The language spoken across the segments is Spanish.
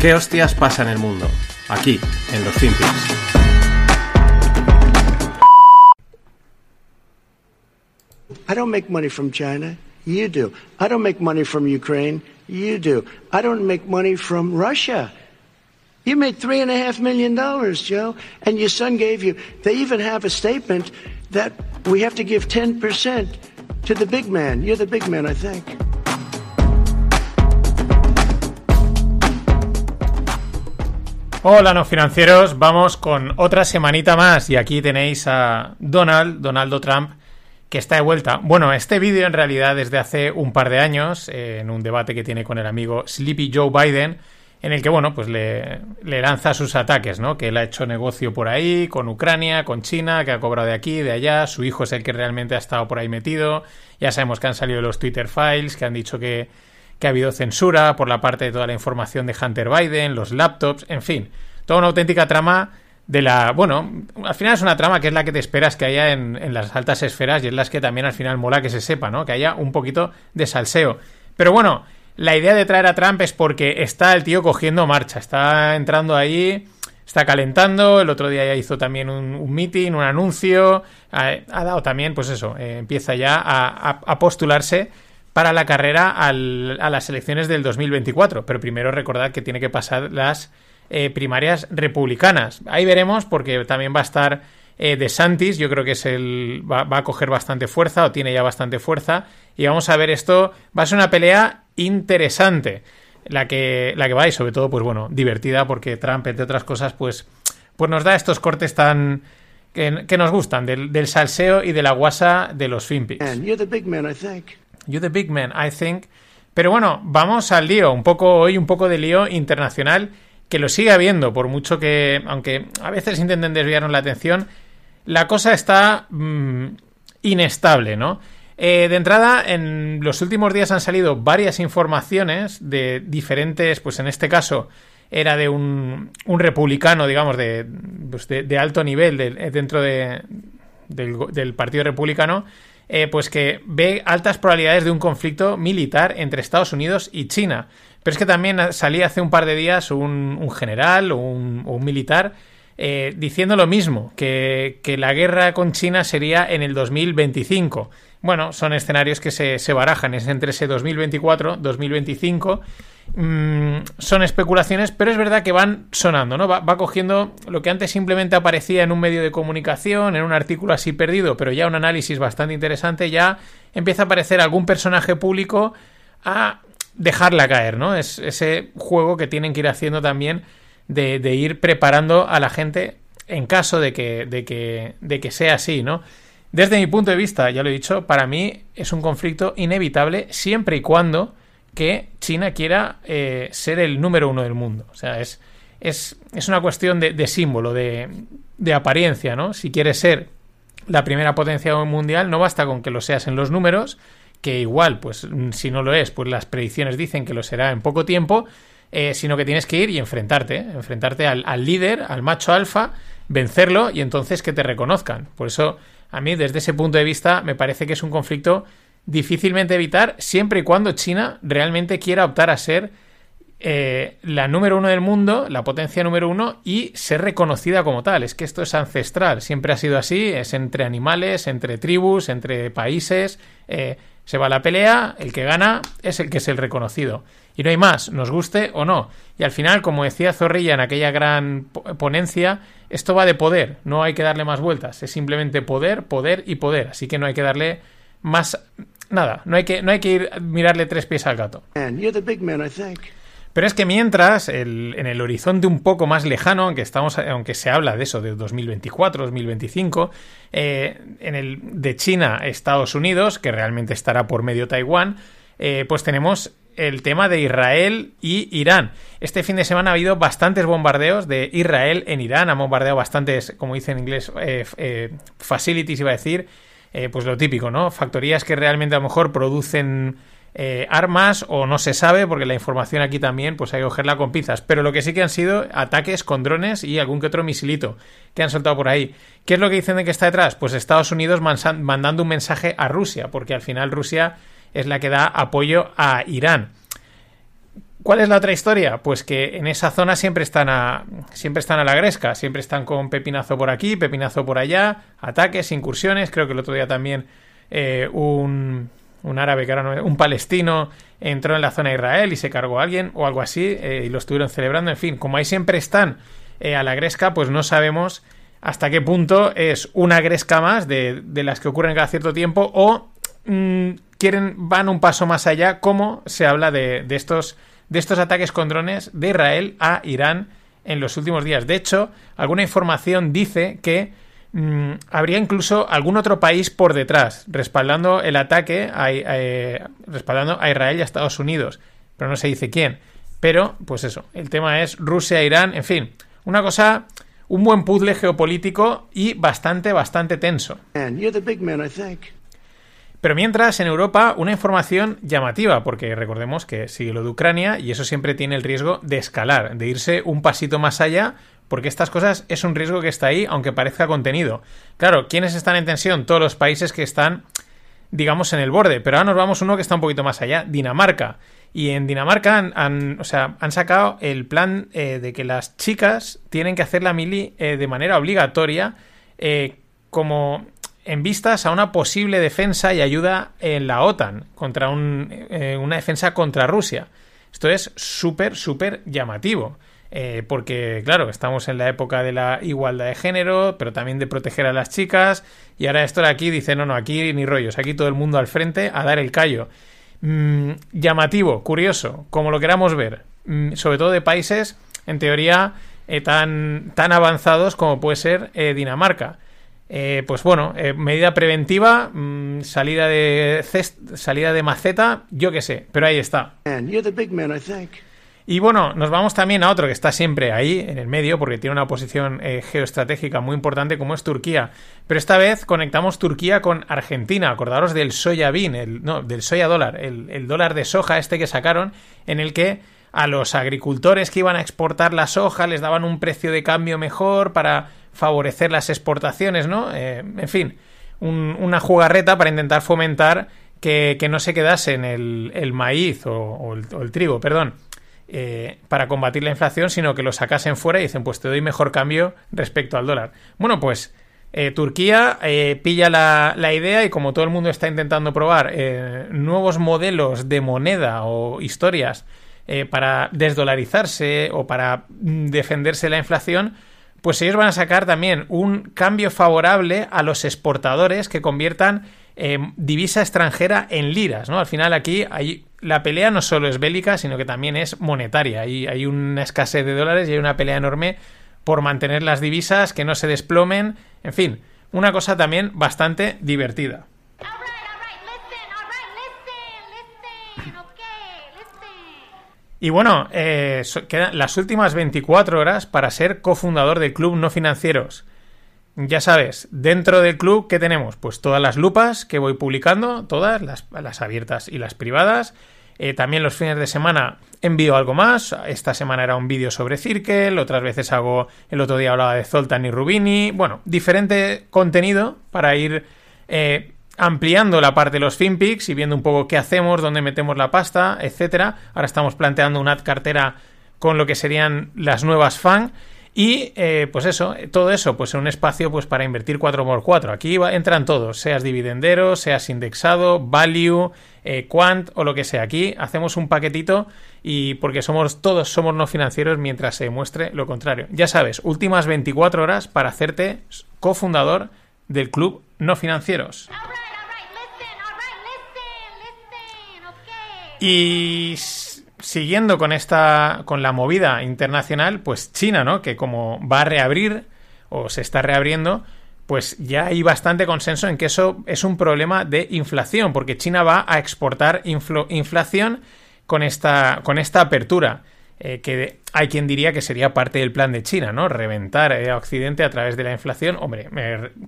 ¿Qué hostias pasa en el mundo? Aquí, en los Finpics. I don't make money from China. You do. I don't make money from Ukraine. You do. I don't make money from Russia. You made three and a half million dollars, Joe, and your son gave you. They even have a statement that we have to give 10% to the big man. You're the big man, I think. Hola, no financieros. Vamos con otra semanita más y aquí tenéis a Donald, Donaldo Trump, que está de vuelta. Bueno, este vídeo en realidad desde hace un par de años, en un debate que tiene con el amigo Sleepy Joe Biden, en el que, bueno, pues le, le, lanza sus ataques, ¿no? Que él ha hecho negocio por ahí, con Ucrania, con China, que ha cobrado de aquí, de allá, su hijo es el que realmente ha estado por ahí metido, ya sabemos que han salido los Twitter files, que han dicho que, que ha habido censura por la parte de toda la información de Hunter Biden, los laptops, en fin, toda una auténtica trama de la. Bueno, al final es una trama que es la que te esperas que haya en, en, las altas esferas y es las que también al final mola que se sepa, ¿no? Que haya un poquito de salseo. Pero bueno, la idea de traer a Trump es porque está el tío cogiendo marcha, está entrando ahí, está calentando. El otro día ya hizo también un, un meeting, un anuncio. Ha, dado también, pues eso, eh, empieza ya a, a postularse para la carrera a las elecciones del 2024. Pero primero recordad que tiene que pasar las eh, primarias republicanas. Ahí veremos porque también va a estar eh, de Santis, yo creo que es el va, a coger bastante fuerza o tiene ya bastante fuerza y vamos a ver esto, va a ser una pelea interesante la que la que va y sobre todo pues bueno, divertida porque Trump entre otras cosas pues pues nos da estos cortes tan que, que nos gustan del, del, salseo y de la guasa de los finpics. You're the big man, I think. Pero bueno, vamos al lío, un poco hoy un poco de lío internacional que lo sigue habiendo, por mucho que, aunque a veces intenten desviarnos la atención, la cosa está mmm, inestable, ¿no? Eh, de entrada, en los últimos días han salido varias informaciones de diferentes, pues en este caso era de un, un republicano, digamos, de, pues de, de, alto nivel de, dentro de, del, Partido Republicano, eh, pues que ve altas probabilidades de un conflicto militar entre Estados Unidos y China. Pero es que también salía hace un par de días un, general o un, o un militar eh, diciendo lo mismo, que, que, la guerra con China sería en el 2025. Bueno, son escenarios que se, se barajan, es entre ese 2024, 2025. Mmm, son especulaciones, pero es verdad que van sonando, ¿no? Va, va, cogiendo lo que antes simplemente aparecía en un medio de comunicación, en un artículo así perdido, pero ya un análisis bastante interesante, ya empieza a aparecer algún personaje público a dejarla caer, ¿no? Es ese juego que tienen que ir haciendo también de, de ir preparando a la gente en caso de que, de, que, de que sea así, ¿no? Desde mi punto de vista, ya lo he dicho, para mí es un conflicto inevitable siempre y cuando que China quiera eh, ser el número uno del mundo. O sea, es, es, es una cuestión de, de símbolo, de, de, apariencia, ¿no? Si quieres ser la primera potencia mundial, no basta con que lo seas en los números, que igual, pues si no lo es, pues las predicciones dicen que lo será en poco tiempo, eh, sino que tienes que ir y enfrentarte, ¿eh? enfrentarte al, al, líder, al macho alfa, vencerlo y entonces que te reconozcan. Por eso, a mí, desde ese punto de vista, me parece que es un conflicto difícilmente evitar siempre y cuando China realmente quiera optar a ser eh, la número uno del mundo, la potencia número uno y ser reconocida como tal. Es que esto es ancestral, siempre ha sido así, es entre animales, entre tribus, entre países. Eh, se va la pelea, el que gana es el que es el reconocido. Y no hay más, nos guste o no. Y al final, como decía Zorrilla en aquella gran ponencia, esto va de poder, no hay que darle más vueltas, es simplemente poder, poder y poder. Así que no hay que darle más nada, no hay que, no hay que ir mirarle tres pies al gato. Pero es que mientras, el, en el horizonte un poco más lejano, aunque, estamos, aunque se habla de eso, de 2024, 2025, eh, en el de China, Estados Unidos, que realmente estará por medio Taiwán, eh, pues tenemos el tema de Israel y Irán. Este fin de semana ha habido bastantes bombardeos de Israel en Irán, han bombardeado bastantes, como dice en inglés, eh, eh, facilities, iba a decir, eh, pues lo típico, ¿no? Factorías que realmente a lo mejor producen eh, armas o no se sabe, porque la información aquí también pues hay que cogerla con pinzas. Pero lo que sí que han sido ataques con drones y algún que otro misilito que han soltado por ahí. ¿Qué es lo que dicen de que está detrás? Pues Estados Unidos mandando un mensaje a Rusia, porque al final Rusia es la que da apoyo a Irán. ¿Cuál es la otra historia? Pues que en esa zona siempre están a, siempre están a la gresca, siempre están con pepinazo por aquí, pepinazo por allá, ataques, incursiones. Creo que el otro día también eh, un, un árabe, que ahora no, un palestino, entró en la zona de Israel y se cargó a alguien o algo así eh, y lo estuvieron celebrando. En fin, como ahí siempre están eh, a la gresca, pues no sabemos hasta qué punto es una gresca más de, de las que ocurren cada cierto tiempo o mm, quieren van un paso más allá, como se habla de, de, estos, de estos ataques con drones de Israel a Irán en los últimos días. De hecho, alguna información dice que mmm, habría incluso algún otro país por detrás, respaldando el ataque, a, respaldando a Israel y a Estados Unidos. Pero no se dice quién. Pero, pues eso, el tema es Rusia, Irán, en fin, una cosa un buen puzzle geopolítico y bastante, bastante tenso. Pero mientras, en Europa, una información llamativa, porque recordemos que sigue lo de Ucrania y eso siempre tiene el riesgo de escalar, de irse un pasito más allá, porque estas cosas es un riesgo que está ahí, aunque parezca contenido. Claro, ¿quiénes están en tensión? Todos los países que están, digamos, en el borde. Pero ahora nos vamos uno que está un poquito más allá, Dinamarca. Y en Dinamarca han, han, o sea, han sacado el plan eh, de que las chicas tienen que hacer la mili eh, de manera obligatoria eh, como en vistas a una posible defensa y ayuda en la OTAN contra un, eh, una defensa contra Rusia. Esto es súper, súper llamativo. Eh, porque, claro, estamos en la época de la igualdad de género, pero también de proteger a las chicas. Y ahora esto de aquí dice, no, no, aquí ni rollos, aquí todo el mundo al frente a dar el callo. Mm, llamativo, curioso, como lo queramos ver. Mm, sobre todo de países, en teoría, eh, tan, tan avanzados como puede ser Dinamarca. Eh, pues bueno, eh, medida preventiva, mmm, salida de cest salida de maceta, yo qué sé, pero ahí está. Y bueno, nos vamos también a otro que está siempre ahí, en el medio, porque tiene una posición eh, geoestratégica muy importante como es Turquía. Pero esta vez conectamos Turquía con Argentina. Acordaros del soya bean, el, no, del soya dólar, el, el dólar de soja este que sacaron, en el que a los agricultores que iban a exportar la soja les daban un precio de cambio mejor para favorecer las exportaciones, ¿no? Eh, en fin, un, una jugarreta para intentar fomentar que, no se quedase en el, maíz o, el, trigo, perdón, eh, para combatir la inflación, sino que lo sacasen fuera y dicen, pues te doy mejor cambio respecto al dólar. Bueno, pues eh, Turquía pilla la, idea y como todo el mundo está intentando probar nuevos modelos de moneda o historias para desdolarizarse o para defenderse de la inflación, pues ellos van a sacar también un cambio favorable a los exportadores que conviertan eh, divisa extranjera en liras, ¿no? Al final aquí hay, la pelea no solo es bélica, sino que también es monetaria. Hay una escasez de dólares y hay una pelea enorme por mantener las divisas, que no se desplomen, en fin, una cosa también bastante divertida. Y bueno, eh, quedan las últimas 24 horas para ser cofundador del Club No Financieros. Ya sabes, dentro del club, ¿qué tenemos? Pues todas las lupas que voy publicando, todas, las, abiertas y las privadas. Eh, también los fines de semana envío algo más. Esta semana era un vídeo sobre Circle, otras veces hago, el otro día hablaba de Zoltan y Rubini. Bueno, diferente contenido para ir eh, ampliando la parte de los FinPix y viendo un poco qué hacemos, dónde metemos la pasta, etcétera. Ahora estamos planteando una cartera con lo que serían las nuevas FAN. Y eh, pues eso, todo eso, pues en un espacio pues para invertir 4x4. Aquí va, entran todos, seas dividendero, seas indexado, value, eh, quant o lo que sea. Aquí hacemos un paquetito y porque somos todos somos no financieros mientras se muestre lo contrario. Ya sabes, últimas 24 horas para hacerte cofundador del club no financieros. Y siguiendo con esta con la movida internacional, pues China, ¿no? Que como va a reabrir o se está reabriendo, pues ya hay bastante consenso en que eso es un problema de inflación, porque China va a exportar inflación con esta con esta apertura. Eh, que hay quien diría que sería parte del plan de China, ¿no? Reventar eh, a Occidente a través de la inflación. Hombre,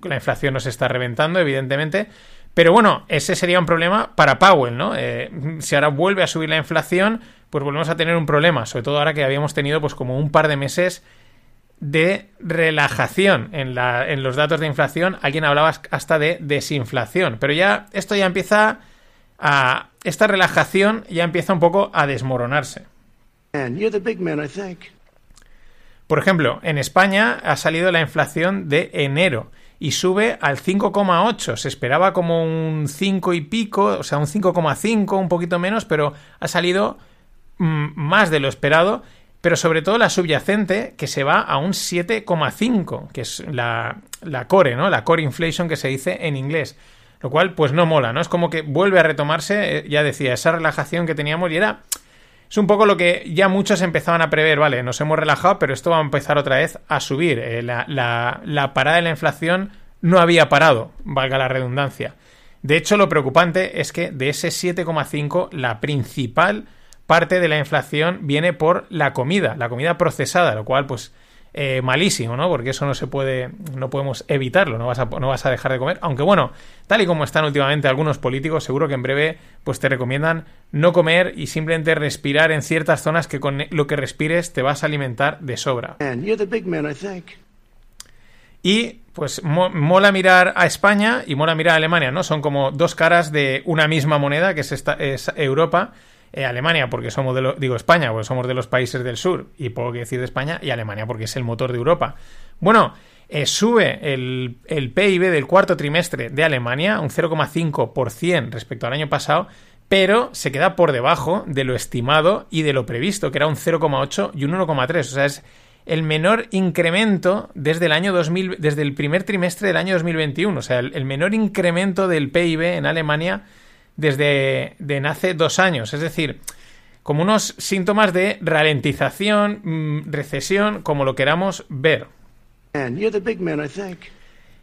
la inflación no se está reventando, evidentemente, pero bueno, ese sería un problema para Powell, ¿no? Eh, si ahora vuelve a subir la inflación, pues volvemos a tener un problema, sobre todo ahora que habíamos tenido pues como un par de meses de relajación en, la, en los datos de inflación. Alguien hablaba hasta de desinflación, pero ya esto ya empieza a... Esta relajación ya empieza un poco a desmoronarse. Por ejemplo, en España ha salido la inflación de enero y sube al 5,8. Se esperaba como un 5 y pico, o sea, un 5,5, un poquito menos, pero ha salido mm, más de lo esperado. Pero sobre todo la subyacente, que se va a un 7,5, que es la, la core, ¿no? La core inflation que se dice en inglés. Lo cual, pues no mola, ¿no? Es como que vuelve a retomarse, eh, ya decía, esa relajación que teníamos y era es un poco lo que ya muchos empezaban a prever, vale, nos hemos relajado, pero esto va a empezar otra vez a subir. Eh, la, parada de la inflación no había parado, valga la redundancia. De hecho, lo preocupante es que de ese 7,5, la principal parte de la inflación viene por la comida, la comida procesada, lo cual, pues, eh, malísimo, ¿no? Porque eso no se puede, no podemos evitarlo, no vas, a, no vas a dejar de comer. Aunque bueno, tal y como están últimamente algunos políticos, seguro que en breve pues te recomiendan no comer y simplemente respirar en ciertas zonas que con lo que respires te vas a alimentar de sobra. Y pues mola mirar a España y mola mirar a Alemania, ¿no? Son como dos caras de una misma moneda, que es, esta, es Europa eh, Alemania porque somos de digo España porque somos de los países del sur y puedo decir de España y Alemania porque es el motor de Europa. Bueno, eh, sube el, el, PIB del cuarto trimestre de Alemania un 0,5% respecto al año pasado, pero se queda por debajo de lo estimado y de lo previsto, que era un 0,8 y un 1,3. O sea, es el menor incremento desde el año 2000, desde el primer trimestre del año 2021. O sea, el menor incremento del PIB en Alemania desde de hace dos años. Es decir, como unos síntomas de ralentización, mm, recesión, como lo queramos ver.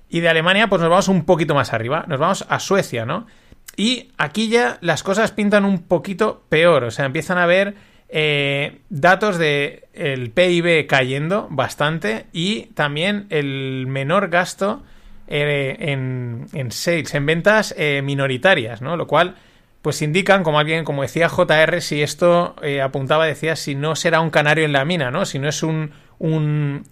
Y de Alemania, pues nos vamos un poquito más arriba, nos vamos a Suecia, ¿no? Y aquí ya las cosas pintan un poquito peor, o sea, empiezan a haber eh, datos de el PIB cayendo bastante y también el menor gasto eh, en, en, sales, en ventas eh, minoritarias, ¿no? Lo cual, pues indican, como alguien, como decía JR, si esto eh, apuntaba, decía, si no será un canario en la mina, ¿no? Si no es un... un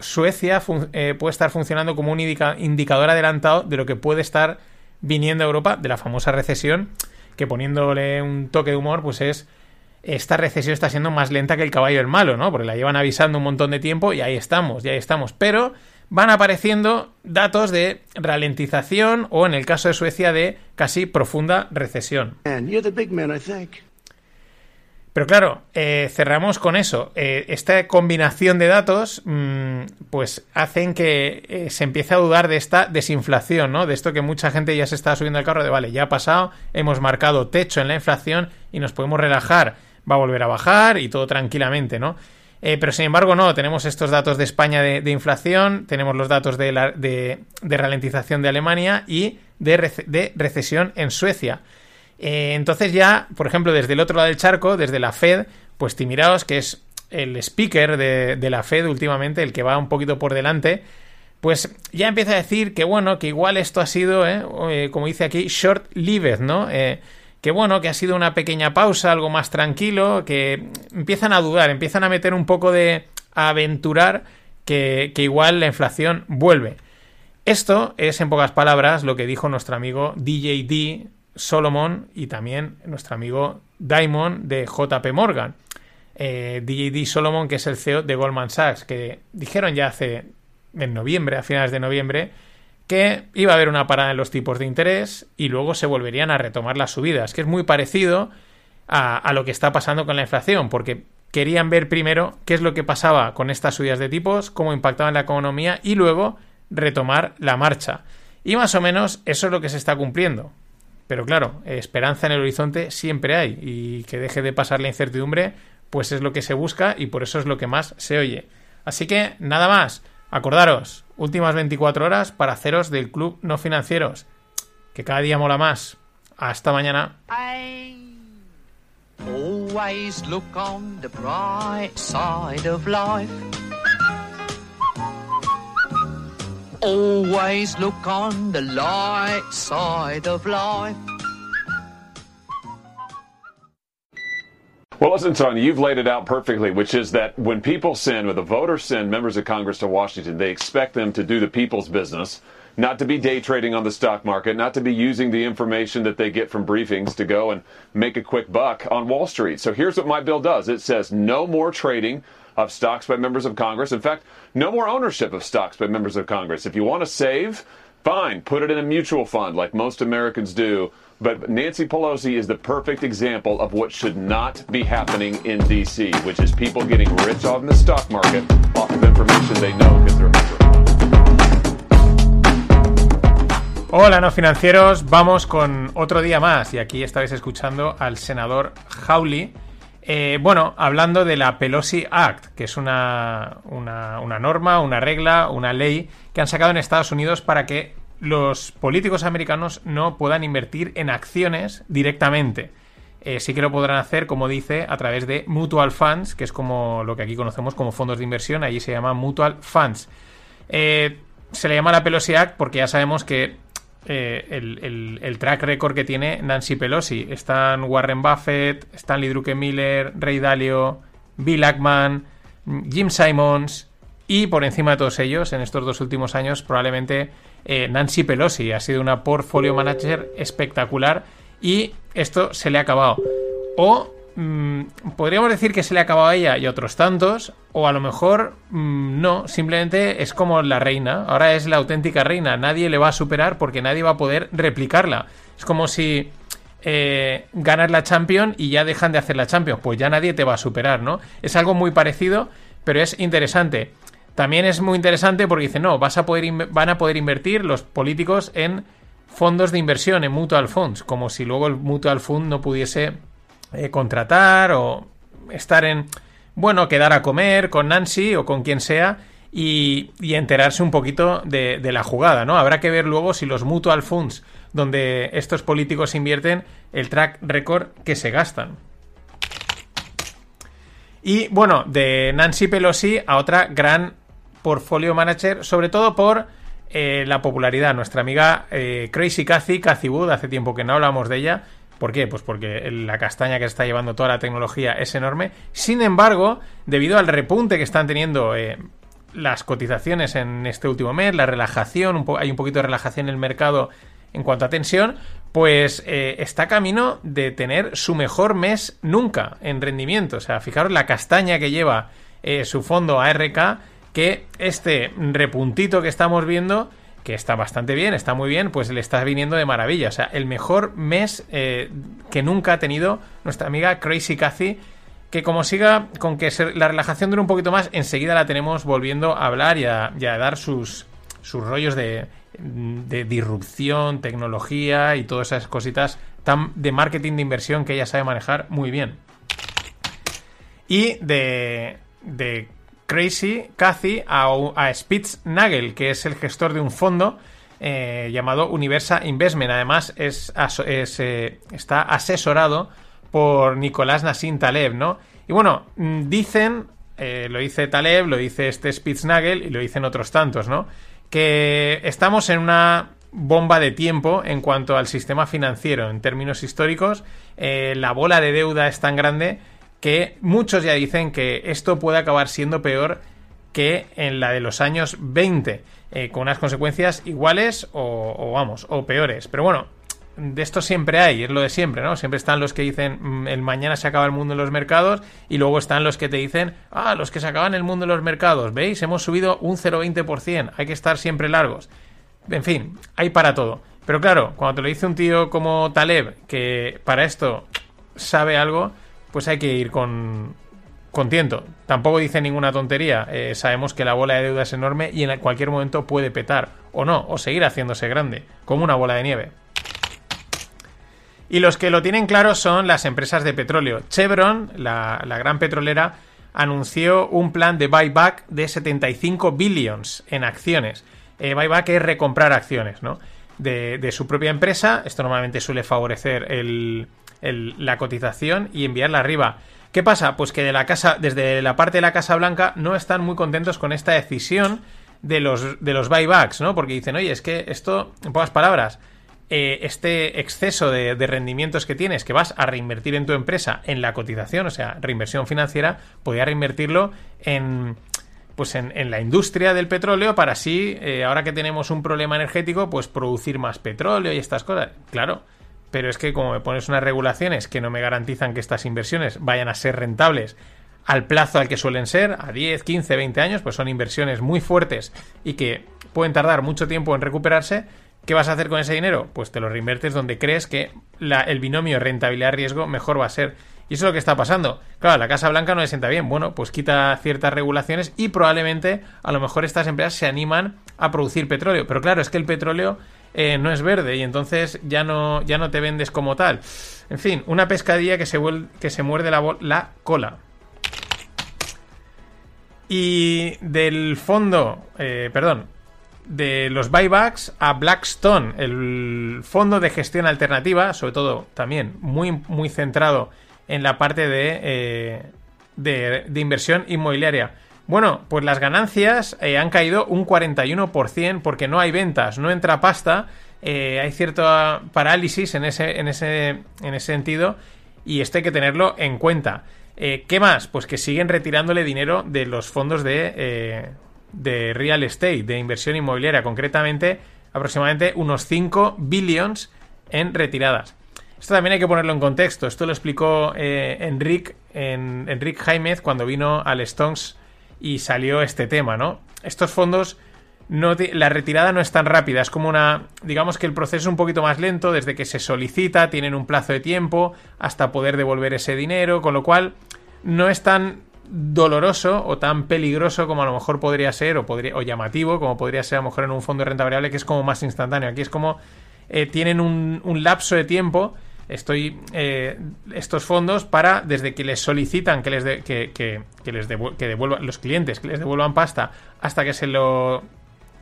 Suecia puede estar funcionando como un indicador adelantado de lo que puede estar viniendo a Europa, de la famosa recesión, que poniéndole un toque de humor, pues es esta recesión está siendo más lenta que el caballo del malo, ¿no? Porque la llevan avisando un montón de tiempo y ahí estamos, y ahí estamos. Pero van apareciendo datos de ralentización o, en el caso de Suecia, de casi profunda recesión. Pero claro, eh, cerramos con eso. Eh, esta combinación de datos, mm, pues hacen que eh, se empiece a dudar de esta desinflación, ¿no? De esto que mucha gente ya se está subiendo al carro de, vale, ya ha pasado, hemos marcado techo en la inflación y nos podemos relajar, va a volver a bajar y todo tranquilamente, ¿no? Eh, pero sin embargo, no, tenemos estos datos de España de, inflación, tenemos los datos de, de, ralentización de Alemania y de, recesión en Suecia. Eh, entonces ya, por ejemplo, desde el otro lado del charco, desde la Fed, pues Timiraos, que es el speaker de, la Fed últimamente, el que va un poquito por delante, pues ya empieza a decir que bueno, que igual esto ha sido, eh, como dice aquí, short-lived, ¿no? Que bueno, que ha sido una pequeña pausa, algo más tranquilo, que empiezan a dudar, empiezan a meter un poco de aventurar que, igual la inflación vuelve. Esto es, en pocas palabras, lo que dijo nuestro amigo DJD Solomon y también nuestro amigo Diamond de JP Morgan. Eh, DJD Solomon, que es el CEO de Goldman Sachs, que dijeron ya hace en noviembre, a finales de noviembre, que iba a haber una parada en los tipos de interés y luego se volverían a retomar las subidas, que es muy parecido a, lo que está pasando con la inflación, porque querían ver primero qué es lo que pasaba con estas subidas de tipos, cómo impactaban la economía y luego retomar la marcha. Y más o menos eso es lo que se está cumpliendo. Pero claro, esperanza en el horizonte siempre hay y que deje de pasar la incertidumbre, pues es lo que se busca y por eso es lo que más se oye. Así que nada más, acordaros, últimas 24 horas para haceros del club no financieros. Que cada día mola más. Hasta mañana. Always look on the bright side of life. Always look on the light side of life. Well, listen, Tony, you've laid it out perfectly, which is that when people send, when the voters send members of Congress to Washington, they expect them to do the people's business not to be day trading on the stock market, not to be using the information that they get from briefings to go and make a quick buck on Wall Street. So here's what my bill does it says no more trading of stocks by members of Congress. In fact, no more ownership of stocks by members of Congress. If you want to save, fine, put it in a mutual fund like most Americans do. But Nancy Pelosi is the perfect example of what should not be happening in D.C., which is people getting rich off the stock market off of information they know because they're. Hola, no financieros. Vamos con otro día más. Y aquí estáis escuchando al senador Hawley. Eh, bueno, hablando de la Pelosi Act, que es una, una, una norma, una regla, una ley que han sacado en Estados Unidos para que los políticos americanos no puedan invertir en acciones directamente. Eh, sí que lo podrán hacer, como dice, a través de mutual funds, que es como lo que aquí conocemos como fondos de inversión, allí se llama mutual funds. Eh, se le llama la Pelosi Act porque ya sabemos que eh, el, el, track record que tiene Nancy Pelosi. Están Warren Buffett, Stanley Druckenmiller, Ray Dalio, Bill Ackman, Jim Simons y por encima de todos ellos, en estos dos últimos años, probablemente eh, Nancy Pelosi. Ha sido una portfolio manager espectacular y esto se le ha acabado. O mm, podríamos decir que se le ha acabado a ella y otros tantos, o a lo mejor mm, no, simplemente es como la reina. Ahora es la auténtica reina. Nadie le va a superar porque nadie va a poder replicarla. Es como si eh, ganas la Champions y ya dejan de hacer la Champions. Pues ya nadie te va a superar, ¿no? Es algo muy parecido, pero es interesante. También es muy interesante porque dice, no, vas a poder van a poder invertir los políticos en fondos de inversión, en mutual funds, como si luego el mutual fund no pudiese eh, contratar o estar en, bueno, quedar a comer con Nancy o con quien sea y, enterarse un poquito de, de, la jugada, ¿no? Habrá que ver luego si los mutual funds donde estos políticos invierten el track record que se gastan. Y bueno, de Nancy Pelosi a otra gran portfolio manager, sobre todo por eh, la popularidad. Nuestra amiga eh, Crazy Cathy, Cathy Wood, hace tiempo que no hablamos de ella. ¿Por qué? Pues porque la castaña que está llevando toda la tecnología es enorme. Sin embargo, debido al repunte que están teniendo eh, las cotizaciones en este último mes, la relajación, hay un poquito de relajación en el mercado en cuanto a tensión, pues está camino de tener su mejor mes nunca en rendimiento. O sea, fijaros la castaña que lleva su fondo ARK que este repuntito que estamos viendo, que está bastante bien, está muy bien, pues le está viniendo de maravilla. O sea, el mejor mes eh, que nunca ha tenido nuestra amiga Crazy Cathy. Que como siga con que la relajación dure un poquito más, enseguida la tenemos volviendo a hablar y a, dar sus, rollos de, disrupción, tecnología y todas esas cositas de marketing de inversión que ella sabe manejar muy bien. Y de Crazy Cathy a, a Spitznagel, que es el gestor de un fondo eh, llamado Universa Investment. Además, es, eh, está asesorado por Nicolás Nassim Taleb, ¿no? Y bueno, mm, dicen, eh, lo dice Taleb, lo dice este Spitznagel y lo dicen otros tantos, ¿no? Que estamos en una bomba de tiempo en cuanto al sistema financiero en términos históricos. la bola de deuda es tan grande que muchos ya dicen que esto puede acabar siendo peor que en la de los años 20, eh, con unas consecuencias iguales o, vamos, o peores. Pero bueno, de esto siempre hay, es lo de siempre, ¿no? Siempre están los que dicen mm, el mañana se acaba el mundo en los mercados y luego están los que te dicen, ah, los que se acaban el mundo en los mercados, ¿veis? Hemos subido un 0,20%, hay que estar siempre largos. En fin, hay para todo. Pero claro, cuando te lo dice un tío como Taleb, que para esto sabe algo, pues hay que ir con, con tiento. Tampoco dice ninguna tontería. Eh, sabemos que la bola de deuda es enorme y en cualquier momento puede petar, o no, o seguir haciéndose grande, como una bola de nieve. Y los que lo tienen claro son las empresas de petróleo. Chevron, la, gran petrolera, anunció un plan de buyback de 75 billions en acciones. Eh, buyback es recomprar acciones, ¿no? De, de su propia empresa. Esto normalmente suele favorecer el, la cotización y enviarla arriba. ¿Qué pasa? Pues que de la casa, desde la parte de la Casa Blanca no están muy contentos con esta decisión de los, de los buybacks, ¿no? Porque dicen, oye, es que esto, en pocas palabras, eh, este exceso de, rendimientos que tienes, que vas a reinvertir en tu empresa en la cotización, o sea, reinversión financiera, podría reinvertirlo en, pues en, en la industria del petróleo para así, eh, ahora que tenemos un problema energético, pues producir más petróleo y estas cosas. Claro, pero es que como me pones unas regulaciones que no me garantizan que estas inversiones vayan a ser rentables al plazo al que suelen ser, a 10, 15, 20 años, pues son inversiones muy fuertes y que pueden tardar mucho tiempo en recuperarse. ¿Qué vas a hacer con ese dinero? Pues te lo reinvertes donde crees que el binomio rentabilidad-riesgo mejor va a ser. Y eso es lo que está pasando. Claro, la Casa Blanca no le sienta bien. Bueno, pues quita ciertas regulaciones y probablemente a lo mejor estas empresas se animan a producir petróleo. Pero claro, es que el petróleo eh, no es verde y entonces ya no, ya no te vendes como tal. En fin, una pescadilla que se, que se muerde la, cola. Y del fondo, eh, perdón, de los buybacks a Blackstone, el fondo de gestión alternativa, sobre todo también muy, muy centrado en la parte de, eh, de inversión inmobiliaria. Bueno, pues las ganancias eh, han caído un 41% porque no hay ventas, no entra pasta, eh, hay cierta parálisis en ese, en, ese, en ese sentido y esto hay que tenerlo en cuenta. Eh, ¿Qué más? Pues que siguen retirándole dinero de los fondos de, de real estate, de inversión inmobiliaria, concretamente aproximadamente unos 5 billions en retiradas. Esto también hay que ponerlo en contexto. Esto lo explicó eh, Enric, en, Enric Jaimez cuando vino al Stones y salió este tema, ¿no? Estos fondos, no la retirada no es tan rápida, es como una, digamos que el proceso es un poquito más lento, desde que se solicita, tienen un plazo de tiempo hasta poder devolver ese dinero, con lo cual no es tan doloroso o tan peligroso como a lo mejor podría ser, o, podría, o llamativo, como podría ser a lo mejor en un fondo de renta variable, que es como más instantáneo. Aquí es como eh, tienen un lapso de tiempo estoy eh, estos fondos para desde que les solicitan que les que, que- les que devuelvan los clientes que les devuelvan pasta hasta que se lo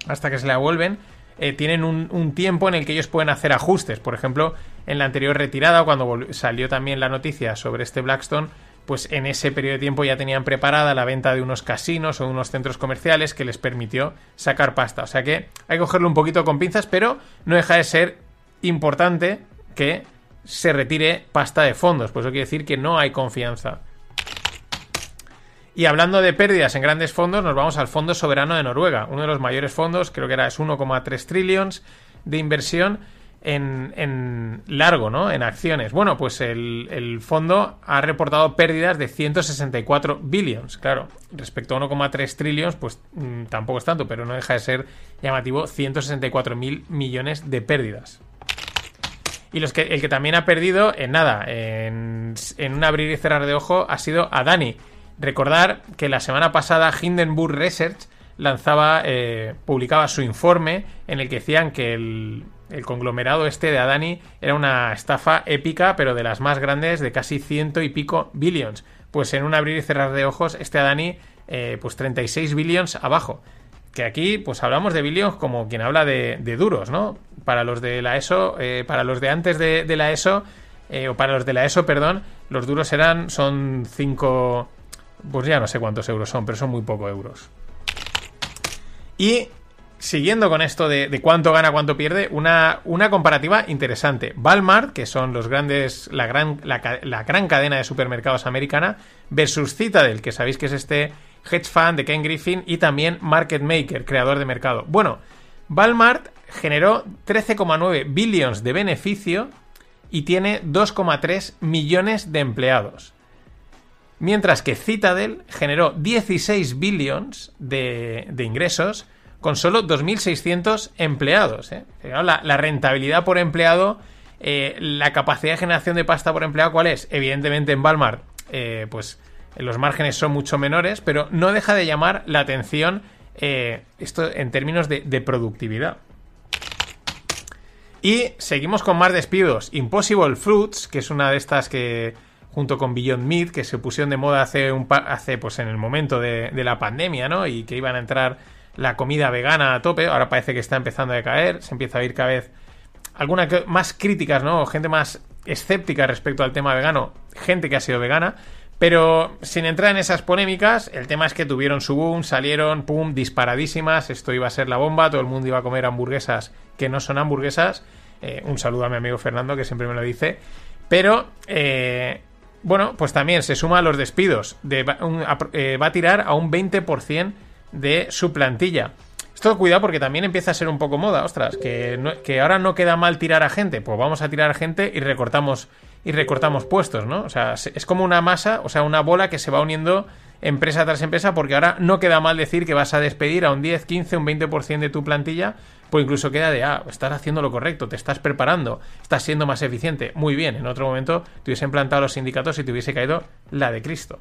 hasta que se la devuelven eh, tienen un, un tiempo en el que ellos pueden hacer ajustes por ejemplo en la anterior retirada cuando salió también la noticia sobre este Blackstone pues en ese periodo de tiempo ya tenían preparada la venta de unos casinos o unos centros comerciales que les permitió sacar pasta. O sea que hay que cogerlo un poquito con pinzas, pero no deja de ser importante que se retire pasta de fondos. Pues eso quiere decir que no hay confianza. Y hablando de pérdidas en grandes fondos, nos vamos al Fondo Soberano de Noruega, uno de los mayores fondos, creo que era es 1,3 trillions de inversión en, en largo, ¿no? En acciones. Bueno, pues el, el fondo ha reportado pérdidas de 164 billions, claro. Respecto a 1,3 trillions, pues mm, tampoco es tanto, pero no deja de ser llamativo 164 mil millones de pérdidas. Y los que, el que también ha perdido, en nada, en, un abrir y cerrar de ojo, ha sido Adani. Recordar que la semana pasada Hindenburg Research lanzaba, eh, publicaba su informe en el que decían que el, el conglomerado este de Adani era una estafa épica, pero de las más grandes, de casi ciento y pico billions. Pues en un abrir y cerrar de ojos, este Adani, eh, pues 36 billions abajo. Que aquí, pues hablamos de billions como quien habla de, duros, ¿no? Para los de la ESO, eh, para los de antes de, la ESO, eh, o para los de la ESO, perdón, los duros eran, son 5, pues ya no sé cuántos euros son, pero son muy pocos euros. Y siguiendo con esto de, cuánto gana, cuánto pierde, una, una comparativa interesante. Walmart, que son los grandes, la gran, la, la gran cadena de supermercados americana, versus Citadel, que sabéis que es este hedge fund de Ken Griffin, y también Market Maker, creador de mercado. Bueno, Walmart generó 13,9 billions de beneficio y tiene 2,3 millones de empleados. Mientras que Citadel generó 16 billions de, ingresos con solo 2.600 empleados. ¿eh? La rentabilidad por empleado, eh, la capacidad de generación de pasta por empleado, ¿cuál es? Evidentemente en Walmart, eh, pues los márgenes son mucho menores, pero no deja de llamar la atención eh, esto en términos de, productividad. Y seguimos con más despidos. Impossible Fruits, que es una de estas que, junto con Beyond Meat, que se pusieron de moda hace, un hace pues en el momento de, de la pandemia, ¿no? Y que iban a entrar la comida vegana a tope. Ahora parece que está empezando a decaer. Se empieza a oír cada vez algunas más críticas, ¿no? Gente más escéptica respecto al tema vegano. Gente que ha sido vegana. Pero sin entrar en esas polémicas, el tema es que tuvieron su boom, salieron, pum, disparadísimas. Esto iba a ser la bomba, todo el mundo iba a comer hamburguesas que no son hamburguesas. Eh, un saludo a mi amigo Fernando, que siempre me lo dice. Pero, eh, bueno, pues también se suma a los despidos. De, va, eh, va a tirar a un 20% de su plantilla. Esto cuidado porque también empieza a ser un poco moda, ostras, que, que ahora no queda mal tirar a gente, pues vamos a tirar a gente y recortamos y recortamos puestos, ¿no? O sea, es como una masa, o sea, una bola que se va uniendo empresa tras empresa, porque ahora no queda mal decir que vas a despedir a un 10, 15, un 20% de tu plantilla, pues incluso queda de, ah, estás haciendo lo correcto, te estás preparando, estás siendo más eficiente. Muy bien, en otro momento te hubiesen plantado los sindicatos y te hubiese caído la de Cristo.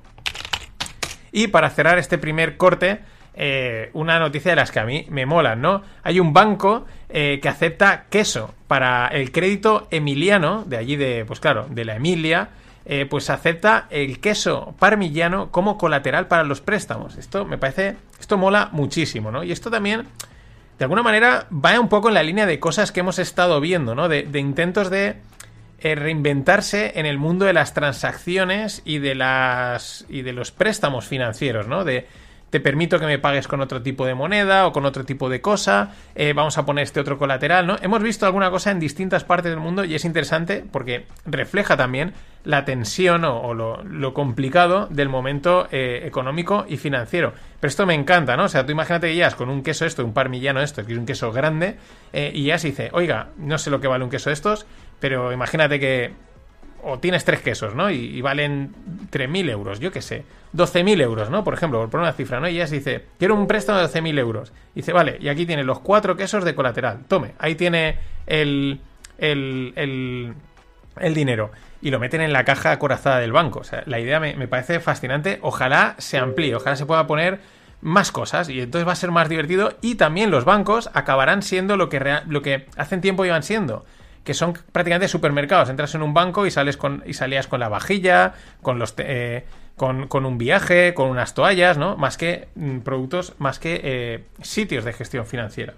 Y para cerrar este primer corte, eh, una noticia de las que a mí me molan, ¿no? Hay un banco eh, que acepta queso para el crédito emiliano, de allí de, pues claro, de la Emilia, eh, pues acepta el queso parmigiano como colateral para los préstamos. Esto me parece, esto mola muchísimo, ¿no? Y esto también, de alguna manera, va un poco en la línea de cosas que hemos estado viendo, ¿no? De, intentos de reinventarse en el mundo de las transacciones y de las y de los préstamos financieros, ¿no? De te permito que me pagues con otro tipo de moneda o con otro tipo de cosa, eh, vamos a poner este otro colateral, ¿no? Hemos visto alguna cosa en distintas partes del mundo y es interesante porque refleja también la tensión o, lo, complicado del momento eh, económico y financiero. Pero esto me encanta, ¿no? O sea, tú imagínate que ya con un queso esto, un parmillano esto, que es un queso grande, eh, y ya se dice, oiga, no sé lo que vale un queso estos, pero imagínate que o tienes tres quesos, ¿no? Y, valen 3.000 euros, yo qué sé. 12.000 euros, ¿no? Por ejemplo, por una cifra, ¿no? Y ya se dice, quiero un préstamo de 12.000 euros. Y dice, vale, y aquí tiene los cuatro quesos de colateral. Tome, ahí tiene el, el, el, dinero. Y lo meten en la caja acorazada del banco. O sea, la idea me, parece fascinante. Ojalá se amplíe, ojalá se pueda poner más cosas y entonces va a ser más divertido y también los bancos acabarán siendo lo que, lo que hace tiempo iban siendo que son prácticamente supermercados. Entras en un banco y sales con y salías con la vajilla, con los eh, con, un viaje, con unas toallas, ¿no? Más que mm, productos, más que eh, sitios de gestión financiera.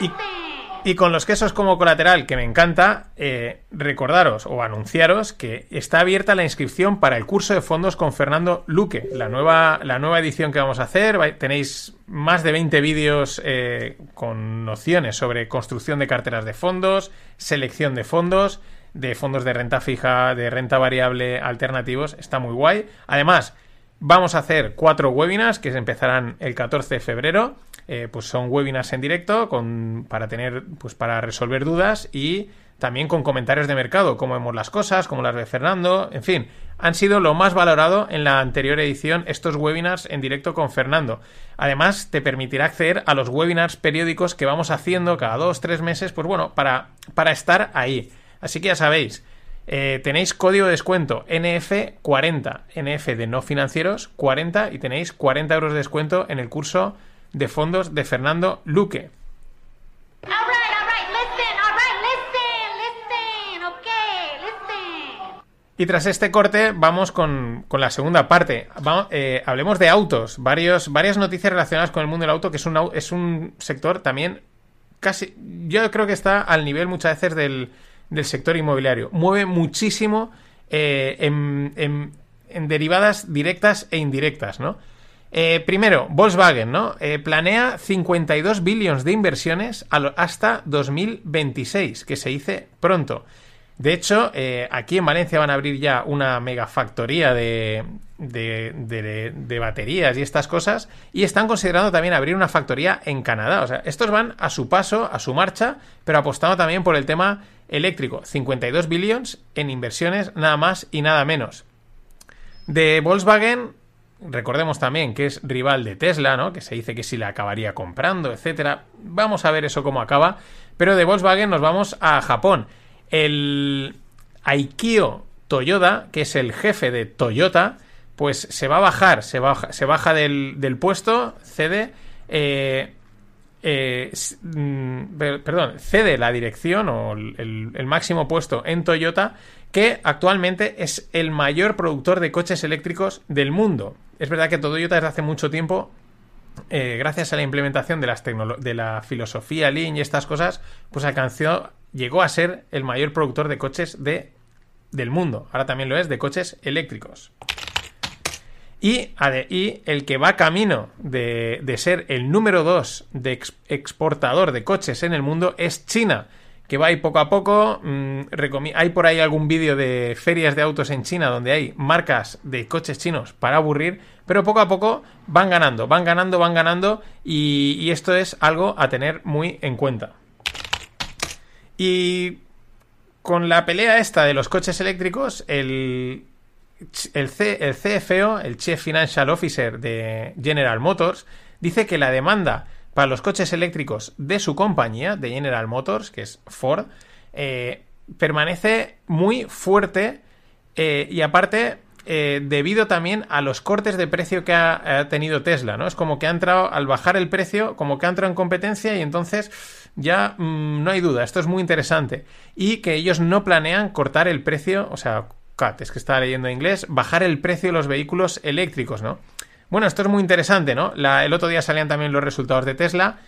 Y con los quesos como colateral, que me encanta, eh, recordaros o anunciaros que está abierta la inscripción para el curso de fondos con Fernando Luque, la nueva, la nueva edición que vamos a hacer. Tenéis más de 20 vídeos eh, con nociones sobre construcción de carteras de fondos, selección de fondos, de fondos de renta fija, de renta variable alternativos. Está muy guay. Además, vamos a hacer cuatro webinars que empezarán el 14 de febrero eh, pues son webinars en directo con, para tener, pues para resolver dudas y también con comentarios de mercado, cómo vemos las cosas, cómo las ve Fernando, en fin, han sido lo más valorado en la anterior edición estos webinars en directo con Fernando. Además, te permitirá acceder a los webinars periódicos que vamos haciendo cada dos, tres meses, pues bueno, para, para estar ahí. Así que ya sabéis, eh, tenéis código de descuento NF40, NF de no financieros 40 y tenéis 40 euros de descuento en el curso de fondos de Fernando Luque. Y tras este corte vamos con, la segunda parte. Eh, hablemos de autos. Varios, varias noticias relacionadas con el mundo del auto, que es un, es un sector también casi... Yo creo que está al nivel muchas veces del, del sector inmobiliario. Mueve muchísimo eh, en, en, derivadas directas e indirectas, ¿no? Eh, primero, Volkswagen, ¿no? Eh, planea 52 billones de inversiones hasta 2026, que se dice pronto. De hecho, aquí en Valencia van a abrir ya una megafactoría de, de, de, baterías y estas cosas, y están considerando también abrir una factoría en Canadá. O sea, estos van a su paso, a su marcha, pero apostando también por el tema eléctrico. 52 billones en inversiones, nada más y nada menos. De Volkswagen Recordemos también que es rival de Tesla, ¿no? Que se dice que si la acabaría comprando, etcétera. Vamos a ver eso cómo acaba. Pero de Volkswagen nos vamos a Japón. El Aikio Toyota, que es el jefe de Toyota, pues se va a bajar, se baja, se baja del, puesto, cede, eh, eh, mm, perdón, cede la dirección o el, máximo puesto en Toyota, que actualmente es el mayor productor de coches eléctricos del mundo. Es verdad que Toyota desde hace mucho tiempo eh, gracias a la implementación de, las de la filosofía Lean y estas cosas, pues llegó a ser el mayor productor de coches de, del mundo. Ahora también lo es de coches eléctricos. Y, y el que va camino de, ser el número dos de exportador de coches en el mundo es China, que va ahí poco a poco. Mm, hay por ahí algún vídeo de ferias de autos en China donde hay marcas de coches chinos para aburrir, pero poco a poco van ganando, van ganando, van ganando y, esto es algo a tener muy en cuenta. Y con la pelea esta de los coches eléctricos, el, el, CFO, el Chief Financial Officer de General Motors, dice que la demanda para los coches eléctricos de su compañía, de General Motors, que es Ford, eh, permanece muy fuerte eh, y aparte eh, debido también a los cortes de precio que ha, tenido Tesla, ¿no? Es como que ha entrado, al bajar el precio, como que ha entrado en competencia y entonces ya mm, no hay duda, esto es muy interesante. Y que ellos no planean cortar el precio, o sea, es que estaba leyendo en inglés, bajar el precio de los vehículos eléctricos, ¿no? Bueno, esto es muy interesante, ¿no? el otro día salían también los resultados de Tesla.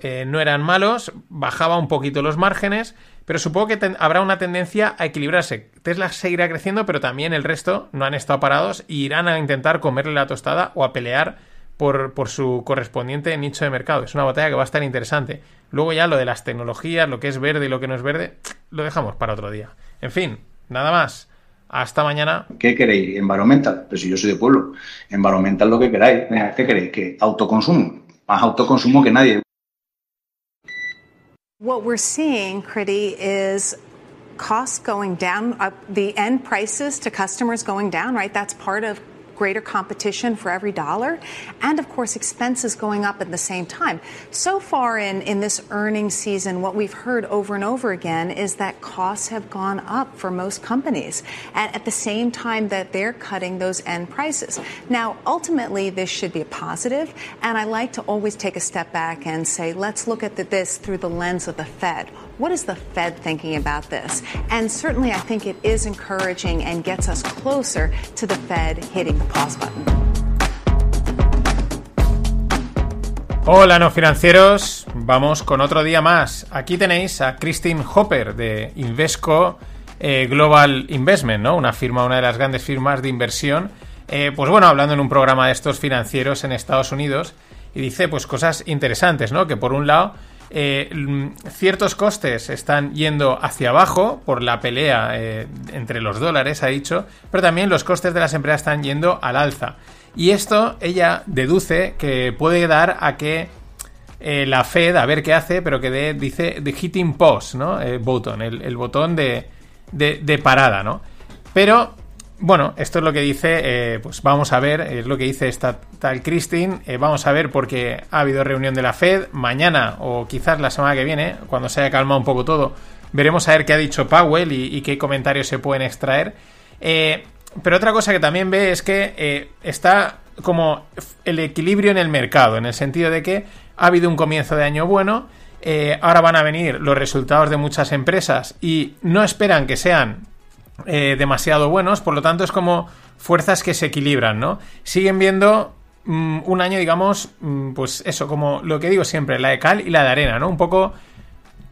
Eh, no eran malos, bajaba un poquito los márgenes, pero supongo que habrá una tendencia a equilibrarse. Tesla seguirá creciendo, pero también el resto no han estado parados y irán a intentar comerle la tostada o a pelear por, por, su correspondiente nicho de mercado. Es una batalla que va a estar interesante. Luego ya lo de las tecnologías, lo que es verde y lo que no es verde, lo dejamos para otro día. En fin, nada más. Hasta mañana. ¿Qué queréis? Environmental. Pero si yo soy de pueblo. Environmental lo que queráis. ¿Qué queréis? Que autoconsumo. Más autoconsumo que nadie. What we're seeing, Kriti, is costs going down, uh, the end prices to customers going down, right? That's part of greater competition for every dollar, and of course, expenses going up at the same time. So far in, in this earnings season, what we've heard over and over again is that costs have gone up for most companies at, at the same time that they're cutting those end prices. Now, ultimately, this should be a positive, and I like to always take a step back and say, let's look at this through the lens of the Fed. What is the Fed thinking about this? And certainly, I think it is encouraging and gets us closer to the Fed hitting the pause button. Hola, no financieros. Vamos con otro día más. Aquí tenéis a Christine Hopper de Invesco eh, Global Investment, ¿no? Una firma, una de las grandes firmas de inversión. Eh, pues bueno, hablando en un programa de estos financieros en Estados Unidos y dice pues cosas interesantes, ¿no? Que por un lado eh, ciertos costes están yendo hacia abajo por la pelea eh, entre los dólares, ha dicho, pero también los costes de las empresas están yendo al alza. Y esto ella deduce que puede dar a que eh, la Fed, a ver qué hace, pero que de, dice the hitting pause, ¿no? El botón, el, botón de, de, de parada, ¿no? Pero bueno, esto es lo que dice, eh, pues vamos a ver, es lo que dice esta tal Christine, eh, vamos a ver porque ha habido reunión de la Fed, mañana o quizás la semana que viene, cuando se haya calmado un poco todo, veremos a ver qué ha dicho Powell y, qué comentarios se pueden extraer. Eh, pero otra cosa que también ve es que está como el equilibrio en el mercado, en el sentido de que ha habido un comienzo de año bueno, ahora van a venir los resultados de muchas empresas y no esperan que sean eh, demasiado buenos, por lo tanto es como fuerzas que se equilibran, ¿no? Siguen viendo mm, un año, digamos, mm, pues eso, como lo que digo siempre, la de cal y la de arena, ¿no? Un poco